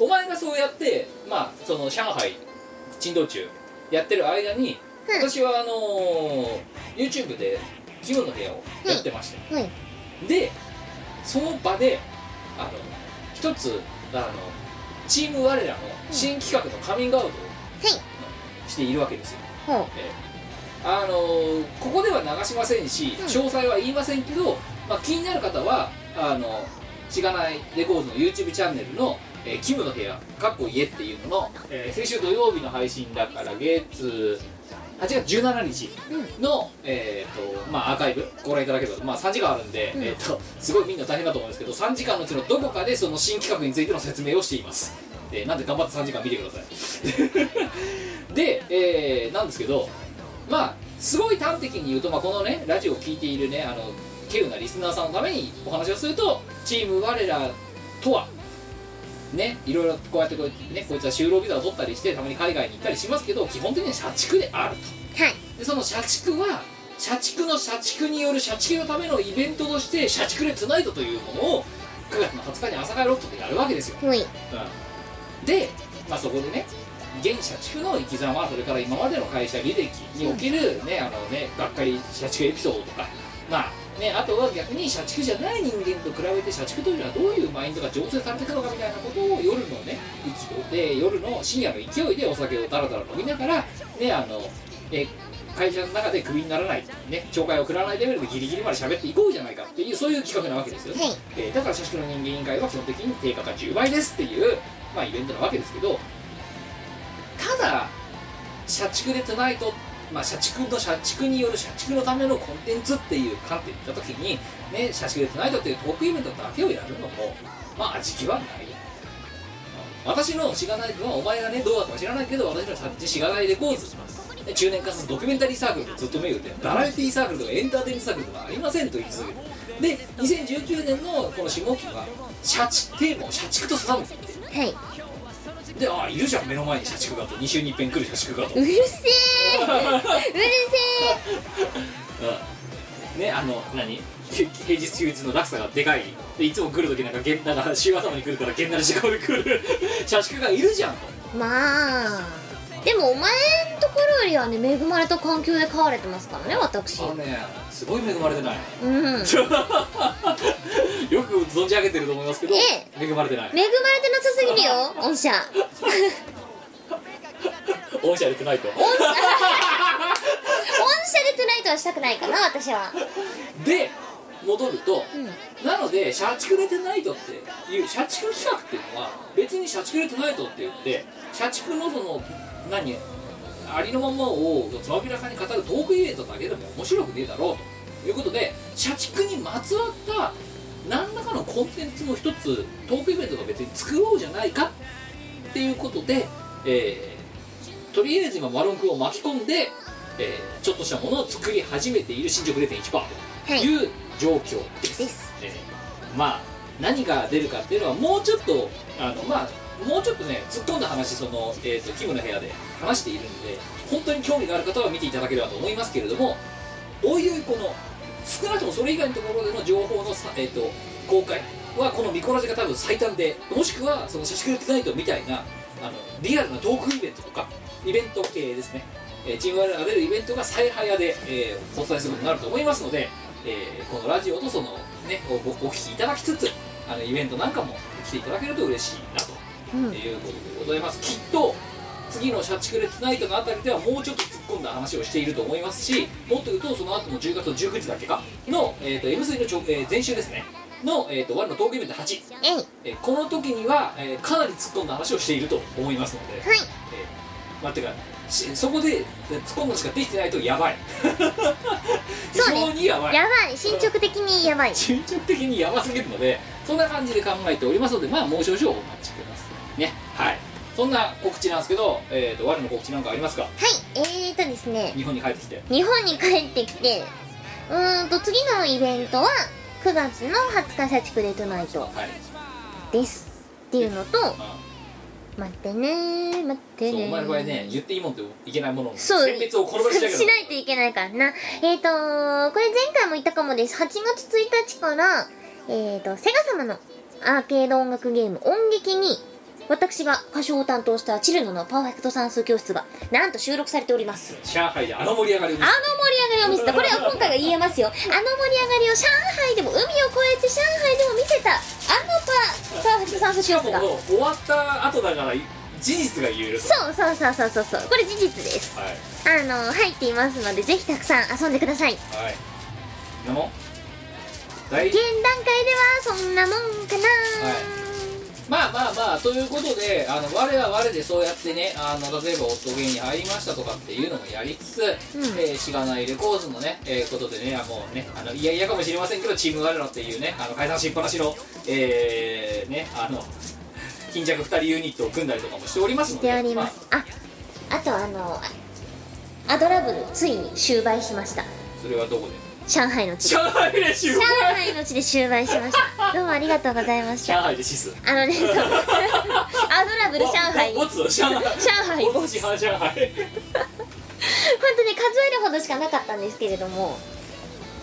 お前がそうやってまあその上海珍道中やってる間にうん。私はあのー YouTube で「気分の部屋」をやってました、はい。でその場であの一つあのチーム我らの新企画のカミングアウトをしているわけですよ、ほう。ええ。あのーここでは流しませんし、うん。詳細は言いませんけど、まあ、気になる方はあのしがないレコーズの YouTube チャンネルの「えーキムの部屋」かっこ家っていうのの、えー先週土曜日の配信だから月8月17日の、えーとまあ、アーカイブご覧いただければ、まあ、3時間あるんで、えー、とすごいみんな大変だと思うんですけど3時間のうちのどこかでその新企画についての説明をしています、えーなんで頑張って3時間見てください。で、えーなんですけどまあすごい端的に言うと、まあ、このねラジオを聞いているねあの稀有なリスナーさんのためにお話をするとチーム我らとはねいろいろこうやってこうねこいつは就労ビザを取ったりしてたまに海外に行ったりしますけど基本的には社畜であると。はい。でその社畜は社畜の社畜による社畜のためのイベントとして社畜レッツナイトというものを9月の20日に朝会ロットでやるわけですよ、ほい。うん、で、まあ、そこでね現社畜の生き様それから今までの会社履歴におけるね、あのねがっかり社畜エピソードとかまあね、あとは逆に社畜じゃない人間と比べて社畜というのはどういうマインドが醸成されていくのかみたいなことを夜のね勢いで夜の深夜の勢いでお酒をだらだら飲みながらねあのえ会社の中でクビにならない、ね、懲戒を食らわないレベルでギリギリまで喋っていこうじゃないかっていうそういう企画なわけですよね、はい。えーだから社畜の人間委員会は基本的に定価が10倍ですっていう、まあ、イベントなわけですけどただ社畜でトゥナイトまあ、社畜の社畜による社畜のためのコンテンツっていう観点で言った時に、ね、社畜でトゥナイトっていうトークイベントだけをやるのもまあ時期はない私のしがない君はお前がねどうだか知らないけど私のしがないレコーズで中年化するドキュメンタリーサークルでずっと銘打ってバラエティーサークルとかエンターテインメントサークルとかありませんと言い続けるで2019年のこの下期は社畜テーマを社畜と定めてはい。でああいるじゃん目の前に社畜がと。2週に一遍来る社畜がと。うるせえうるせねあの何？平日休日の落差がでかい。でいつも来る時なんかげんなんか週頭に来るからげんなり時間で来る。社畜がいるじゃんと。えまあでもお前んところよりはね恵まれた環境で飼われてますからね私。あのねすごい恵まれてない。うん。恵まれてよく存じ上げてると思いますけど、え恵まれてない。なさすぎるよ御社御社でてないと。御社でトゥナイトはしたくないかな私は。で戻ると、うん。なので社畜レテナイトっていう社畜企画っていうのは別に社畜レテナイトって言って社畜のその何ありのままをつまびらかに語るトークイベントだけでも面白くねえだろうということで社畜にまつわった何らかのコンテンツも一つトークイベントが別に作ろうじゃないかっていうことで、えーとりあえず今マロン君を巻き込んで、えーちょっとしたものを作り始めている新宿0.1%という状況です,、です。えーまあ何が出るかっていうのはもうちょっとあのまあもうちょっとね突っ込んだ話その、えー、とキムの部屋で話しているんで本当に興味がある方は見ていただければと思いますけれどもおいおいこの少なくともそれ以外のところでの情報のさ、えー、と公開はこのミコラジが多分最短でもしくはそのシャシクルテナイトみたいなあのリアルなトークイベントとかイベント系ですね、えーチームワールが出るイベントが最早で、えーお伝えすることになると思いますので、えーこのラジオとそのねおおお聞きいただきつつあのイベントなんかも来ていただけると嬉しいなとうん。いうことでございます。きっと次の「社畜レッツナイト」のあたりではもうちょっと突っ込んだ話をしていると思いますしもっと言うとその後の10月の19日だっけかの、えー、と M3 のちょ、えー前週ですね。の、えー、と我のトークイベント8、えい。えーこの時には、えーかなり突っ込んだ話をしていると思いますので、はい。えーまあてかしそこでえー突っ込むのしかできてないとやばい。非常にやばい。やばい。進捗的にやばい。進捗的にやばすぎるのでそんな感じで考えておりますのでまあもう少々お待ちくださいね。はい。そんな告知なんですけど、えー、と我の告知なんかありますか？はい。えーとですね。日本に帰ってきて。日本に帰ってきてうーんと次のイベントは9月の20日社畜レトナイトはい。です。っていうのとあ待ってねー待ってそうお前の場合ね言っていいもんといけないもののそう選別を転ばしなしないといけないからな。えーとこれ前回も言ったかもです。8月1日からえーとセガ様のアーケード音楽ゲーム音劇に私が歌唱を担当したチルノのパーフェクト算数教室がなんと収録されております。上海であの盛り上がりを見あの盛り上がりを見せた。これは今回が言えますよ。あの盛り上がりを上海でも海を越えて上海でも見せた。あのパパーフェクト算数教室が。終わった後だから事実が言えると。そうそうそうそうそう。そうこれ事実です。はい。あの入っていますのでぜひたくさん遊んでください。はい。なも現段階ではそんなもんかな、まあまあまあということであの我は我でそうやってねあの例えばオットゲイに入りましたとかっていうのもやりつつ、えーしがないレコーズのね、えーことでねもうねあのいやいやかもしれませんけどチーム我らっていうねあの解散しっぱなしのえー、ねあの貧弱2人ユニットを組んだりとかもしておりますので。しております。あ。あとあのアドラブルついに終売しました。まあそれはどこで？上海の地で。上海で終上売海の地で終売しました。どうもありがとうございまし上た海でシスあのねそう。アドラブル上海。ボツ上海。ボツ。上海本当に数えるほどしかなかったんですけれども。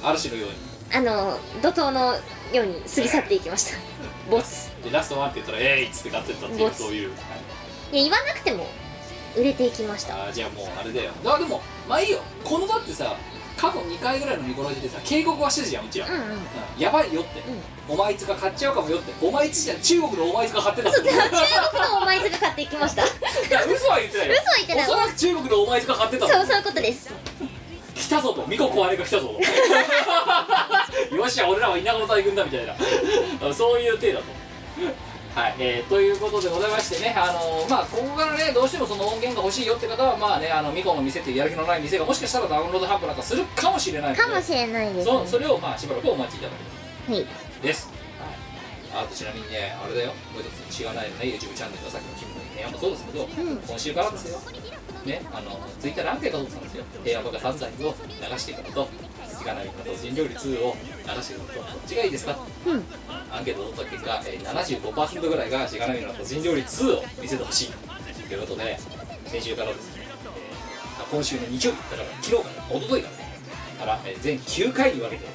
嵐のように。あの怒涛のように過ぎ去っていきました。ボツ。でラストワンって言ったら「えい!」っつって買ってったっていうそういう、いや言わなくても売れていきました。あーじゃあもうあれだよ。だからでもまあいいよ。このだってさ過去2回ぐらいのミコラジでさ警告はしてたじゃんうちら、うんうん。うんやばいよって、お前いつか買っちゃうかもよって。お前いつじゃん中国のお前いつか買ってたって 中国のお前ずが買っていきました。そういや嘘は言ってないよ。嘘は言ってない。おそらく中国のお前いつか買ってたそういうことです。来たぞとミコ壊れが来たぞと。よっしゃ俺らは田舎の大軍だみたいな。あそういう体だとはい、えーということでございましてね、あのーまあ、ここからね、どうしてもその音源が欲しいよって方は、まあね、あの、ミコの店っていうやる気のない店がもしかしたらダウンロードハンプなんかするかもしれないので、かもしれないですそそれを、まあ、しばらくお待ちいただけはい。るです。はい、あとちなみにね、あれだよ、もう一つ、しがないのね、YouTube チャンネルがさっきのキムの提案もそうですけど、ん今週からですよ、ね、あの、ツイッターでアンケートを取ったんですよ。提案とか散財を流していくのと、しがないのと人料理2を流していくのと、どっちがいいですか？うん。アンケートを取った結果、えー、75%ぐらいがしがないのと人料理2を見せてほしいということで先週からですね、えーあ今週の日曜日だから昨日から一昨日からねから、えー全9回に分けて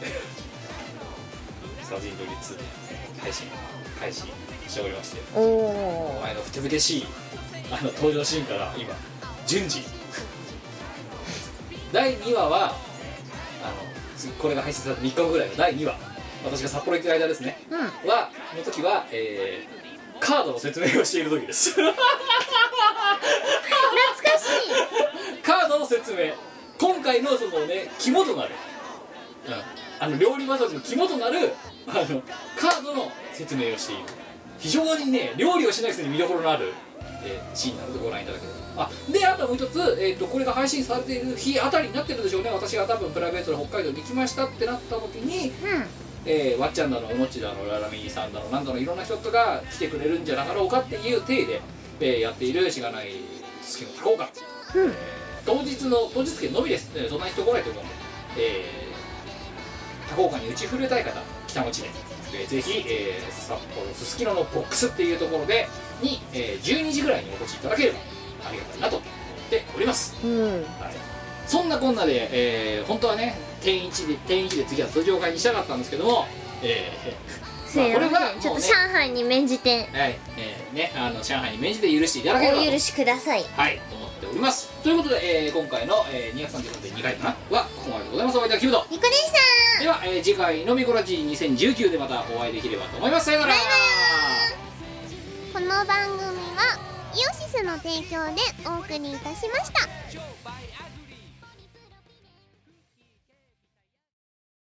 さあ人料理2配信開始しておりましておおお前のふてぶてしいあの登場シーンから今順次。第2話はこれが配信された3日後ぐらいの第2話私が札幌行ってる間ですねうん。はの時は、えーカードの説明をしている時です。懐かしい。カードの説明。今回のそのね肝となる、うん、あの料理バトルの肝となるあのカードの説明をしている。非常にね料理をしないくせに見どころのある、えーシーンなのでご覧いただければあであともう一つ、えー、とこれが配信されている日あたりになってるでしょうね。私が多分プライベートで北海道に行きましたってなった時にうえーわっちゃんだのおもちだのララミーさんだのなんだのいろんな人とが来てくれるんじゃなかろうかっていう体で、えーやっているしがない好きの多幸感、う当日の当日券のみです、えーそんなに人来ないと思うので、えー、多幸感に打ち振れたい方北町で、えーぜひ、えー札幌すすきののボックスっていうところでに、えー12時ぐらいにお越しいただければありがたいなと思っております。んうん。はい、そんなこんなで、えー本当はね定員1で定員1で次は通常会にしたかったんですけども、えーまこれはちょっと上海に免じて。はい。えーね、あの上海に免じて許していただければと。お許しください。はいと思っております。ということで、えー今回の、えー、233.2回かなはここまででございます。お相手はキムト。ニコでしたでは、えー次回のミコラジ2019でまたお会いできればと思います。さよなら。この番組はイオシスの提供でお送りいたしました。